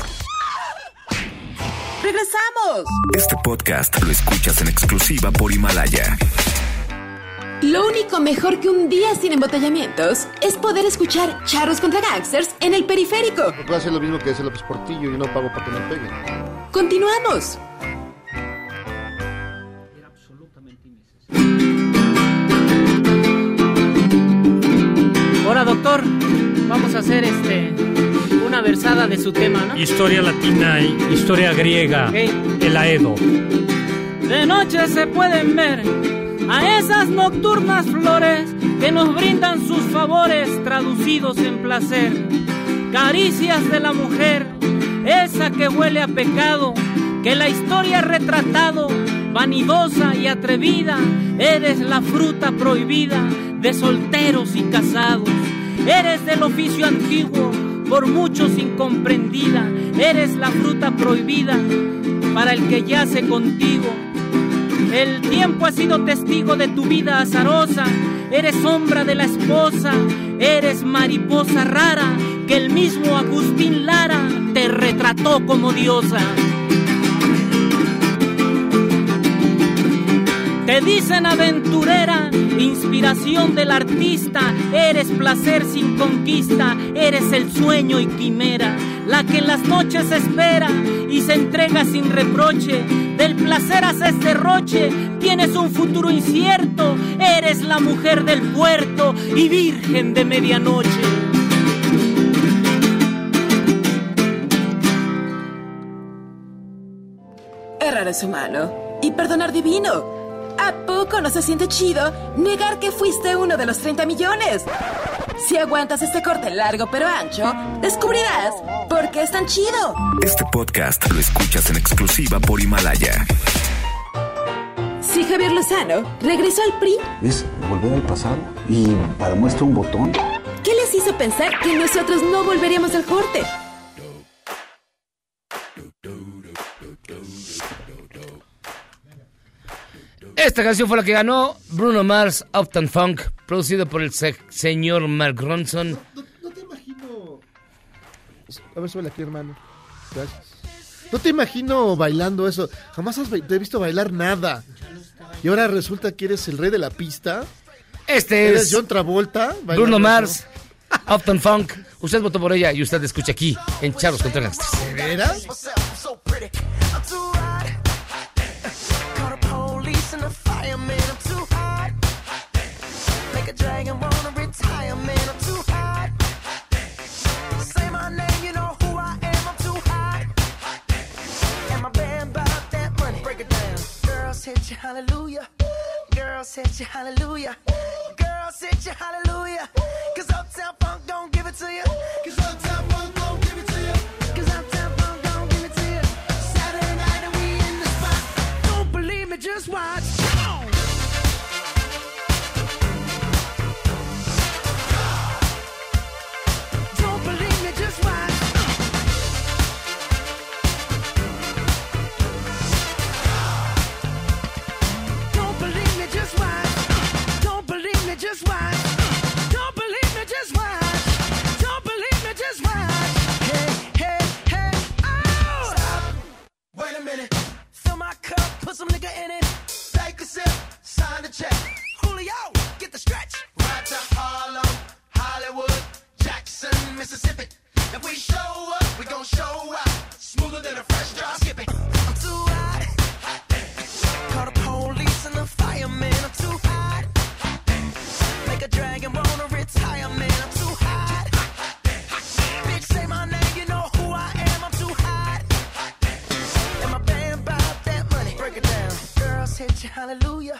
¡Regresamos! Este podcast lo escuchas en exclusiva por Himalaya. Lo único mejor que un día sin embotellamientos es poder escuchar Charros contra Gangsters en el periférico. Puedo hacer lo mismo que hace López Portillo y no pago para que me peguen. Continuamos. Vamos a hacer este una versada de su tema, ¿no? Historia latina y historia griega, el Aedo. De noche se pueden ver a esas nocturnas flores que nos brindan sus favores traducidos en placer. Caricias de la mujer, esa que huele a pecado, que la historia ha retratado, vanidosa y atrevida. Eres la fruta prohibida de solteros y casados. Eres del oficio antiguo, por muchos incomprendida. Eres la fruta prohibida para el que yace contigo. El tiempo ha sido testigo de tu vida azarosa. Eres sombra de la esposa. Eres mariposa rara que el mismo Agustín Lara te retrató como diosa. Te dicen aventurera, inspiración del artista, eres placer sin conquista, eres el sueño y quimera, la que en las noches espera y se entrega sin reproche, del placer haces derroche, tienes un futuro incierto, eres la mujer del puerto y virgen de medianoche. Errar es humano y perdonar divino. ¿A poco no se siente chido negar que fuiste uno de los 30 millones? Si aguantas este corte largo pero ancho, descubrirás por qué es tan chido. Este podcast lo escuchas en exclusiva por Himalaya. Si Javier Lozano regresó al PRI, Es volver al pasado y para muestra un botón. ¿qué les hizo pensar que nosotros no volveríamos al corte? Esta canción fue la que ganó Bruno Mars, Uptown Funk, producido por el se- señor Mark Ronson. No te imagino. A ver, súbele aquí, hermano. Gracias. No te imagino bailando eso. Jamás has te he visto bailar nada. Y ahora resulta que eres el rey de la pista. Este ¿Eres es John Travolta. bailando Bruno? Mars, Uptown Funk. Usted votó por ella y usted escucha aquí en Charlos contra Gangsters. ¿De veras? And the I'm too hot. Make a dragon wanna retire, man, I'm too hot. Say my name, you know who I am, I'm too hot. And my band bought that money, break it down. Girls hit you, hallelujah. Girls hit you, hallelujah. Girls hit you, hallelujah. Cause Uptown Funk don't give it to you. Cause Uptown to Harlem, Hollywood, Jackson, Mississippi. If we show up, we gon' show out. Smoother than a fresh drop. Skip it. I'm too hot. Call the police and the fireman. I'm too hot. Make a dragon wanna retire, man. I'm too hot. Bitch, say my name, you know who I am. I'm too hot. And my band bought that money. Break it down. Girls hit you, hallelujah.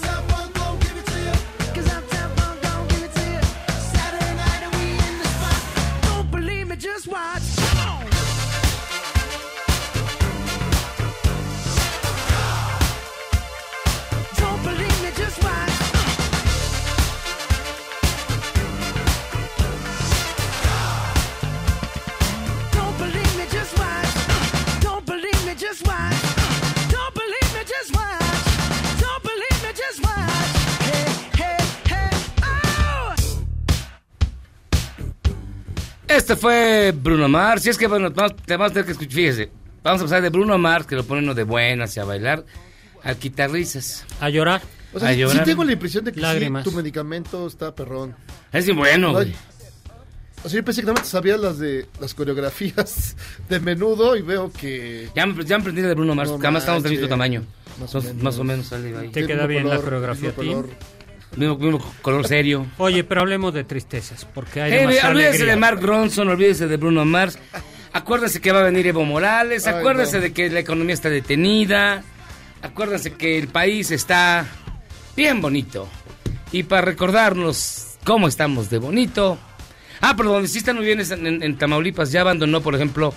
Este fue Bruno Mars. Y es que, bueno, te vamos a tener que escuchar. Fíjese, vamos a pasar de Bruno Mars, que lo pone uno de buenas y a bailar, a quitar risas. A llorar. O sea, a sí llorar. tengo la impresión de que sí, Lágrimas. tu medicamento está perrón. Es bueno, Ay, güey. O sea, yo pensé que nada más sabías las de las coreografías de menudo y veo que. Ya, me- ya aprendí de Bruno Mars, No porque además estamos del mismo tamaño. Más o Más, menos. más o menos sale ahí. Te queda bien la coreografía a ti. Mismo, mismo color serio. Oye, pero hablemos de tristezas, porque hay Hey, demasiada olvídese alegría. de Mark Ronson, olvídese de Bruno Mars. Acuérdense que va a venir Evo Morales, Ay, acuérdense no. de que la economía está detenida, acuérdense que el país está bien bonito. Y para recordarnos cómo estamos de bonito. Ah, pero donde sí están muy bien es en, en- en Tamaulipas. Ya abandonó, por ejemplo,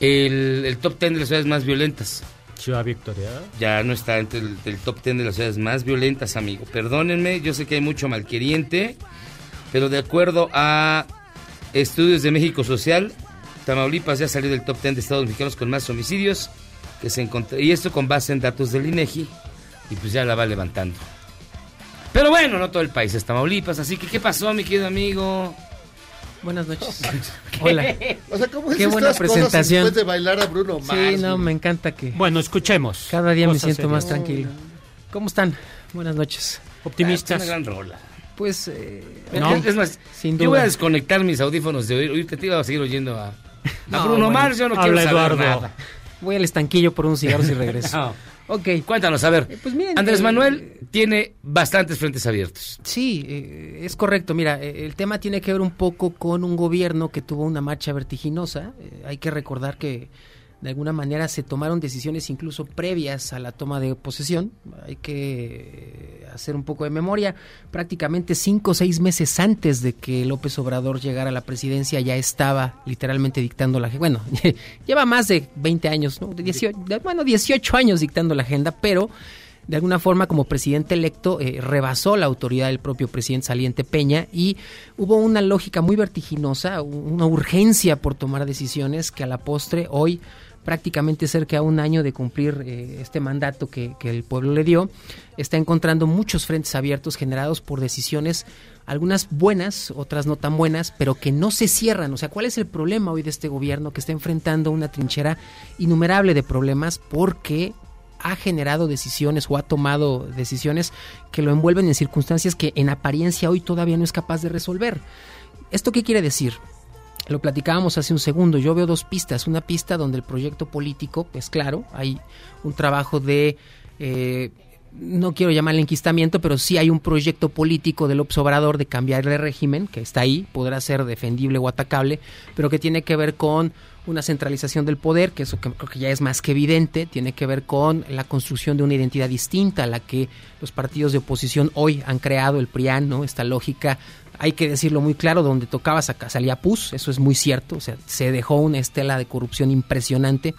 el, el top 10 de las ciudades más violentas. Ya no está entre el, el top 10 de las ciudades más violentas, amigo. Perdónenme, yo sé que hay mucho malqueriente, pero de acuerdo a estudios de México Social, Tamaulipas ya salió del top 10 de estados mexicanos con más homicidios que se encontró y esto con base en datos del INEGI y pues ya la va levantando. Pero bueno, no todo el país es Tamaulipas, así que ¿qué pasó, mi querido amigo? Buenas noches. Hola. O sea, ¿cómo Qué dices buena estas cosas presentación. después de bailar a Bruno Mars? Sí, no, me encanta que Bueno, escuchemos. cada día me siento más tranquilo. ¿Cómo están? Buenas noches. Optimistas. Ah, es una gran rola. Pues, eh, No, es más, sin yo voy a duda. desconectar mis audífonos de oír. Oírte te iba a seguir oyendo a, a No, Bruno bueno. Mars. Yo no Habla quiero saber Eduardo. nada. Voy al estanquillo por un cigarro si regreso. No. Ok. Cuéntanos, a ver. pues miren, Andrés eh, Manuel tiene bastantes frentes abiertos. Sí, eh, es correcto. Mira, eh, el tema tiene que ver un poco con un gobierno que tuvo una marcha vertiginosa. Eh, hay que recordar que de alguna manera se tomaron decisiones incluso previas a la toma de posesión. Hay que eh, hacer un poco de memoria. Prácticamente cinco o seis meses antes de que López Obrador llegara a la presidencia ya estaba literalmente dictando la agenda. Bueno, lleva más de 20 años, ¿no? 18, bueno, 18 años dictando la agenda, pero de alguna forma como presidente electo eh, rebasó la autoridad del propio presidente saliente Peña y hubo una lógica muy vertiginosa, una urgencia por tomar decisiones que a la postre hoy prácticamente cerca a un año de cumplir eh, este mandato que, que el pueblo le dio, está encontrando muchos frentes abiertos generados por decisiones, algunas buenas, otras no tan buenas, pero que no se cierran. O sea, ¿cuál es el problema hoy de este gobierno que está enfrentando una trinchera innumerable de problemas porque ha generado decisiones o ha tomado decisiones que lo envuelven en circunstancias que en apariencia hoy todavía no es capaz de resolver. ¿Esto qué quiere decir? Lo platicábamos hace un segundo. Yo veo dos pistas. Una pista donde el proyecto político, pues claro, hay un trabajo de, eh, no quiero llamarle enquistamiento, pero sí hay un proyecto político del observador de cambiar el régimen, que está ahí, podrá ser defendible o atacable, pero que tiene que ver con una centralización del poder, que eso que creo que ya es más que evidente, tiene que ver con la construcción de una identidad distinta a la que los partidos de oposición hoy han creado, el PRIAN, ¿no? Esta lógica, hay que decirlo muy claro, donde tocaba salía PUS, eso es muy cierto, o sea, se dejó una estela de corrupción impresionante,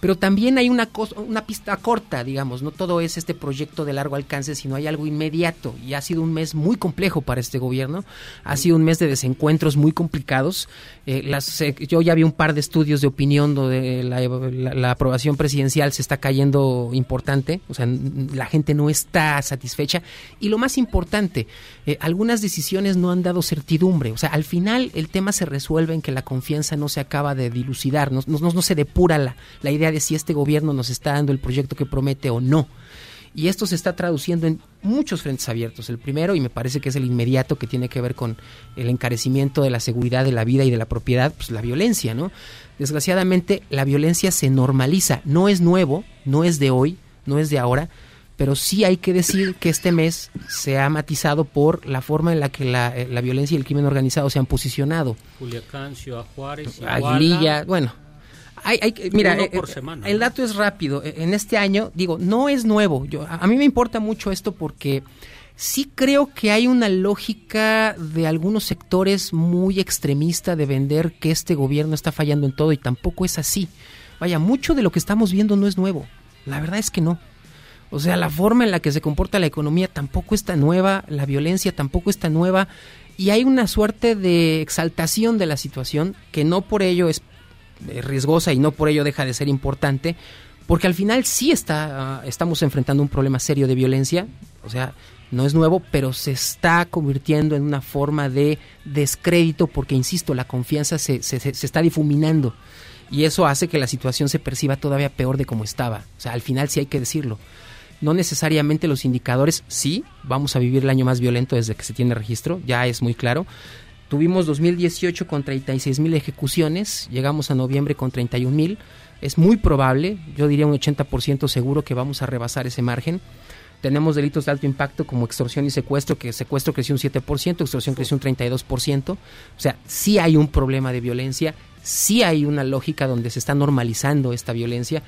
pero también hay una, cosa, una pista corta, digamos, no todo es este proyecto de largo alcance, sino hay algo inmediato y ha sido un mes muy complejo para este gobierno, ha sido un mes de desencuentros muy complicados. Eh, las, eh, yo ya vi un par de estudios de opinión donde la, aprobación presidencial se está cayendo importante, o sea, la gente no está satisfecha y lo más importante, eh, algunas decisiones no han dado certidumbre, o sea, al final el tema se resuelve en que la confianza no se acaba de dilucidar, no, no- no se depura la, la idea de si este gobierno nos está dando el proyecto que promete o no. Y esto se está traduciendo en muchos frentes abiertos. El primero, y me parece que es el inmediato, que tiene que ver con el encarecimiento de la seguridad de la vida y de la propiedad, pues la violencia, ¿no? Desgraciadamente, la violencia se normaliza. No es nuevo, no es de hoy, no es de ahora, pero sí hay que decir que este mes se ha matizado por la forma en la que la, eh, la violencia y el crimen organizado se han posicionado. Culiacán, Ciudad Juárez, Iguala. Aguililla, bueno. Hay, hay que- mira, Uno eh, por eh, semana, el dato es rápido. Eh, En este año, digo, no es nuevo. Yo, a mí me importa mucho esto porque sí creo que hay una lógica de algunos sectores muy extremista de vender que este gobierno está fallando en todo y tampoco es así. Vaya, mucho de lo que estamos viendo no es nuevo. La verdad es que no. O sea, la forma en la que se comporta la economía tampoco está nueva, la violencia tampoco está nueva y hay una suerte de exaltación de la situación que no por ello es riesgosa y no por ello deja de ser importante, porque al final sí está, ah, estamos enfrentando un problema serio de violencia, o sea, no es nuevo, pero se está convirtiendo en una forma de descrédito porque, insisto, la confianza se, se- se está difuminando y eso hace que la situación se perciba todavía peor de como estaba. O sea, al final sí hay que decirlo. No necesariamente los indicadores, sí, vamos a vivir el año más violento desde que se tiene registro, ya es muy claro. Tuvimos 2018 con 36 mil ejecuciones, llegamos a noviembre con 31 mil. Es muy probable, yo diría un 80% seguro que vamos a rebasar ese margen. Tenemos delitos de alto impacto como extorsión y secuestro, que secuestro creció un 7%, extorsión creció un 32%. O sea, sí hay un problema de violencia, sí hay una lógica donde se está normalizando esta violencia,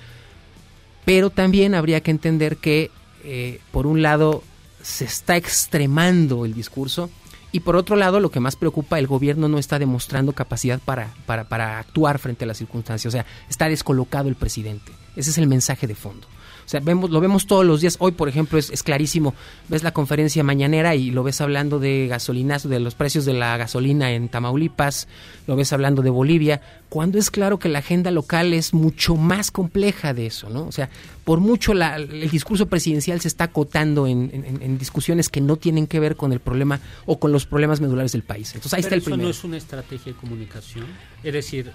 pero también habría que entender que, eh, por un lado, se está extremando el discurso y por otro lado, lo que más preocupa, el gobierno no está demostrando capacidad para, para, para actuar frente a las circunstancias. O sea, está descolocado el presidente. Ese es el mensaje de fondo. O sea, vemos, lo vemos todos los días. Hoy, por ejemplo, es, es clarísimo. Ves la conferencia mañanera y lo ves hablando de gasolinas, de los precios de la gasolina en Tamaulipas, lo ves hablando de Bolivia, cuando es claro que la agenda local es mucho más compleja de eso, ¿no? O sea, por mucho la- el discurso presidencial se está acotando en, en- en discusiones que no tienen que ver con el problema o con los problemas medulares del país. Entonces ahí Pero está el eso primero. no es una estrategia de comunicación. Es decir,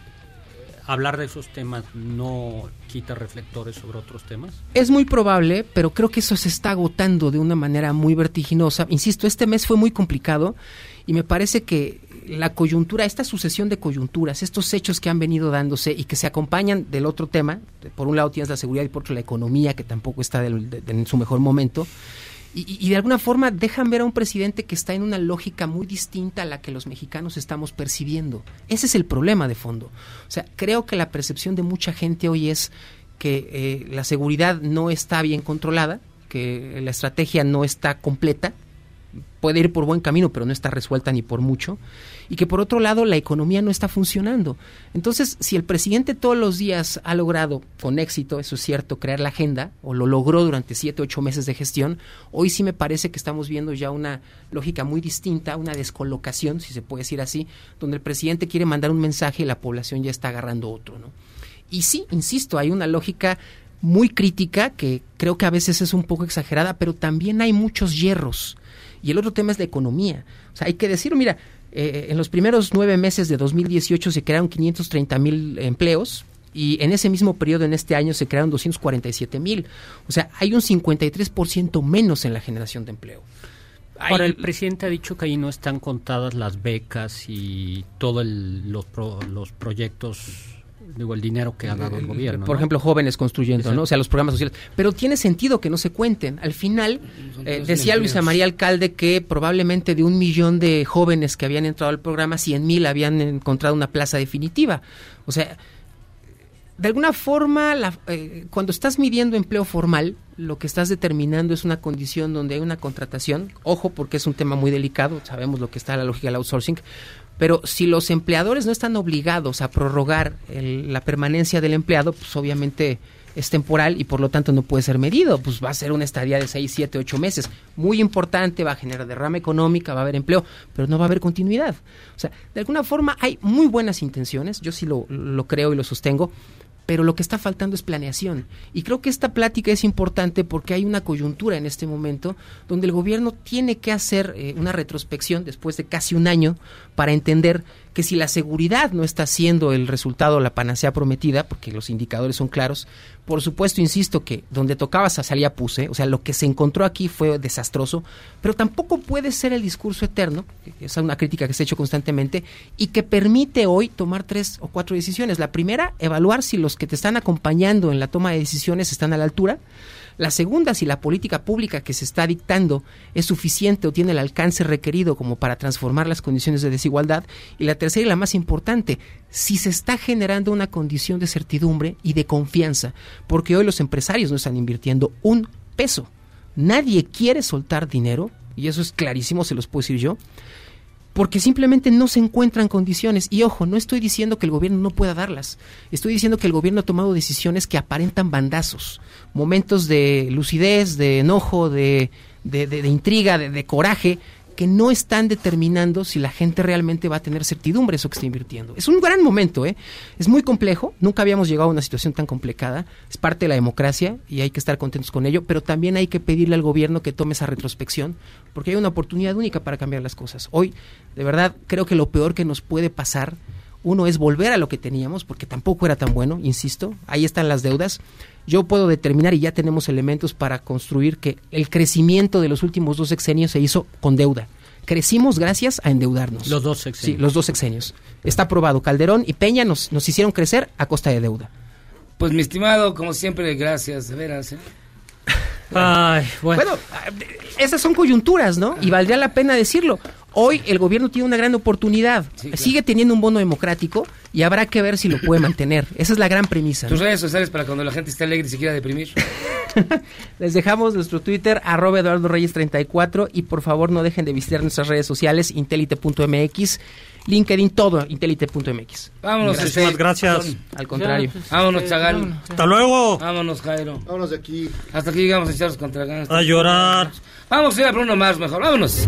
hablar de esos temas no quita reflectores sobre otros temas. Es muy probable, pero creo que eso se está agotando de una manera muy vertiginosa. Insisto, este mes fue muy complicado y me parece que la coyuntura, esta sucesión de coyunturas, estos hechos que han venido dándose y que se acompañan del otro tema, por un lado tienes la seguridad y por otro la economía, que tampoco está del- de- de- en su mejor momento, y, y- de alguna forma dejan ver a un presidente que está en una lógica muy distinta a la que los mexicanos estamos percibiendo. Ese es el problema de fondo. O sea, creo que la percepción de mucha gente hoy es que eh, la seguridad no está bien controlada, que la estrategia no está completa, puede ir por buen camino, pero no está resuelta ni por mucho, y que por otro lado la economía no está funcionando. Entonces, si el presidente todos los días ha logrado con éxito, eso es cierto, crear la agenda, o lo logró durante siete, ocho meses de gestión, hoy sí me parece que estamos viendo ya una lógica muy distinta, una descolocación, si se puede decir así, donde el presidente quiere mandar un mensaje y la población ya está agarrando otro, ¿no? Y sí, insisto, hay una lógica muy crítica que creo que a veces es un poco exagerada, pero también hay muchos hierros. Y el otro tema es la economía. O sea, hay que decirlo, mira, eh, en los primeros nueve meses de 2018 se crearon 530 mil empleos y en ese mismo periodo, en este año, se crearon 247 mil. O sea, hay un 53% menos en la generación de empleo. Ahora, el presidente ha dicho que ahí no están contadas las becas y todos los, pro- los proyectos, digo, el dinero que ha dado el, gobierno. Por ¿no? ejemplo, jóvenes construyendo, Exacto. ¿no? O sea, los programas sociales. Pero tiene sentido que no se cuenten. Al final, eh, decía Luisa. María Alcalde que probablemente de un millón de jóvenes que habían entrado al programa, 100 mil habían encontrado una plaza definitiva. O sea, de alguna forma, la- eh, cuando estás midiendo empleo formal, lo que estás determinando es una condición donde hay una contratación. Ojo, porque es un tema muy delicado, sabemos lo que está la lógica del outsourcing. Pero si los empleadores no están obligados a prorrogar el- la permanencia del empleado, pues obviamente es temporal y por lo tanto no puede ser medido. Pues va a ser una estadía de 6, 7, 8 meses. Muy importante, va a generar derrama económica, va a haber empleo, pero no va a haber continuidad. O sea, de alguna forma hay muy buenas intenciones, yo sí lo, lo creo y lo sostengo, pero lo que está faltando es planeación. Y creo que esta plática es importante porque hay una coyuntura en este momento donde el gobierno tiene que hacer eh, una retrospección después de casi un año para entender que si la seguridad no está siendo el resultado, la panacea prometida, porque los indicadores son claros, por supuesto, insisto que donde tocaba sa- salía puse, o sea, lo que se encontró aquí fue desastroso, pero tampoco puede ser el discurso eterno, que es una crítica que se ha hecho constantemente, y que permite hoy tomar tres o cuatro decisiones. La primera, evaluar si los que te están acompañando en la toma de decisiones están a la altura. La segunda, si la política pública que se está dictando es suficiente o tiene el alcance requerido como para transformar las condiciones de desigualdad. Y la tercera y la más importante, si se está generando una condición de certidumbre y de confianza, porque hoy los empresarios no están invirtiendo un peso. Nadie quiere soltar dinero, y eso es clarísimo, se los puedo decir yo, porque simplemente no se encuentran condiciones. Y ojo, no estoy diciendo que el gobierno no pueda darlas. Estoy diciendo que el gobierno ha tomado decisiones que aparentan bandazos, momentos de lucidez, de enojo, de, de, intriga, de, coraje, que no están determinando si la gente realmente va a tener certidumbre eso que está invirtiendo. Es un gran momento, ¿eh? Es muy complejo, nunca habíamos llegado a una situación tan complicada, es parte de la democracia y hay que estar contentos con ello, pero también hay que pedirle al gobierno que tome esa retrospección, porque hay una oportunidad única para cambiar las cosas. Hoy, de verdad, creo que lo peor que nos puede pasar, uno es volver a lo que teníamos, porque tampoco era tan bueno, insisto, ahí están las deudas. Yo puedo determinar y ya tenemos elementos para construir que el crecimiento de los últimos dos sexenios se hizo con deuda. Crecimos gracias a endeudarnos. Los dos sexenios. Sí, los dos sexenios. Está probado. Calderón y Peña nos, nos hicieron crecer a costa de deuda. Pues mi estimado, como siempre, gracias, de veras. ¿eh? Ay, bueno. esas son coyunturas, ¿no? Y valdría la pena decirlo. Hoy el gobierno tiene una gran oportunidad. Sigue teniendo un bono democrático y habrá que ver si lo puede mantener. Esa es la gran premisa. ¿no? Tus redes sociales para cuando la gente esté alegre y se quiera deprimir. Les dejamos nuestro Twitter, arroba Eduardo Reyes 34 y por favor no dejen de visitar nuestras redes sociales, intelite.mx LinkedIn, todo, intelite.mx. Vámonos, Gracias. este, gracias. Al contrario. Vámonos, Chagal. vámonos. Hasta luego. Vámonos, Jairo. Vámonos de aquí. Hasta aquí llegamos a echarnos contra Gangsters. A llorar. Vamos a ir a Bruno Mars mejor. Vámonos.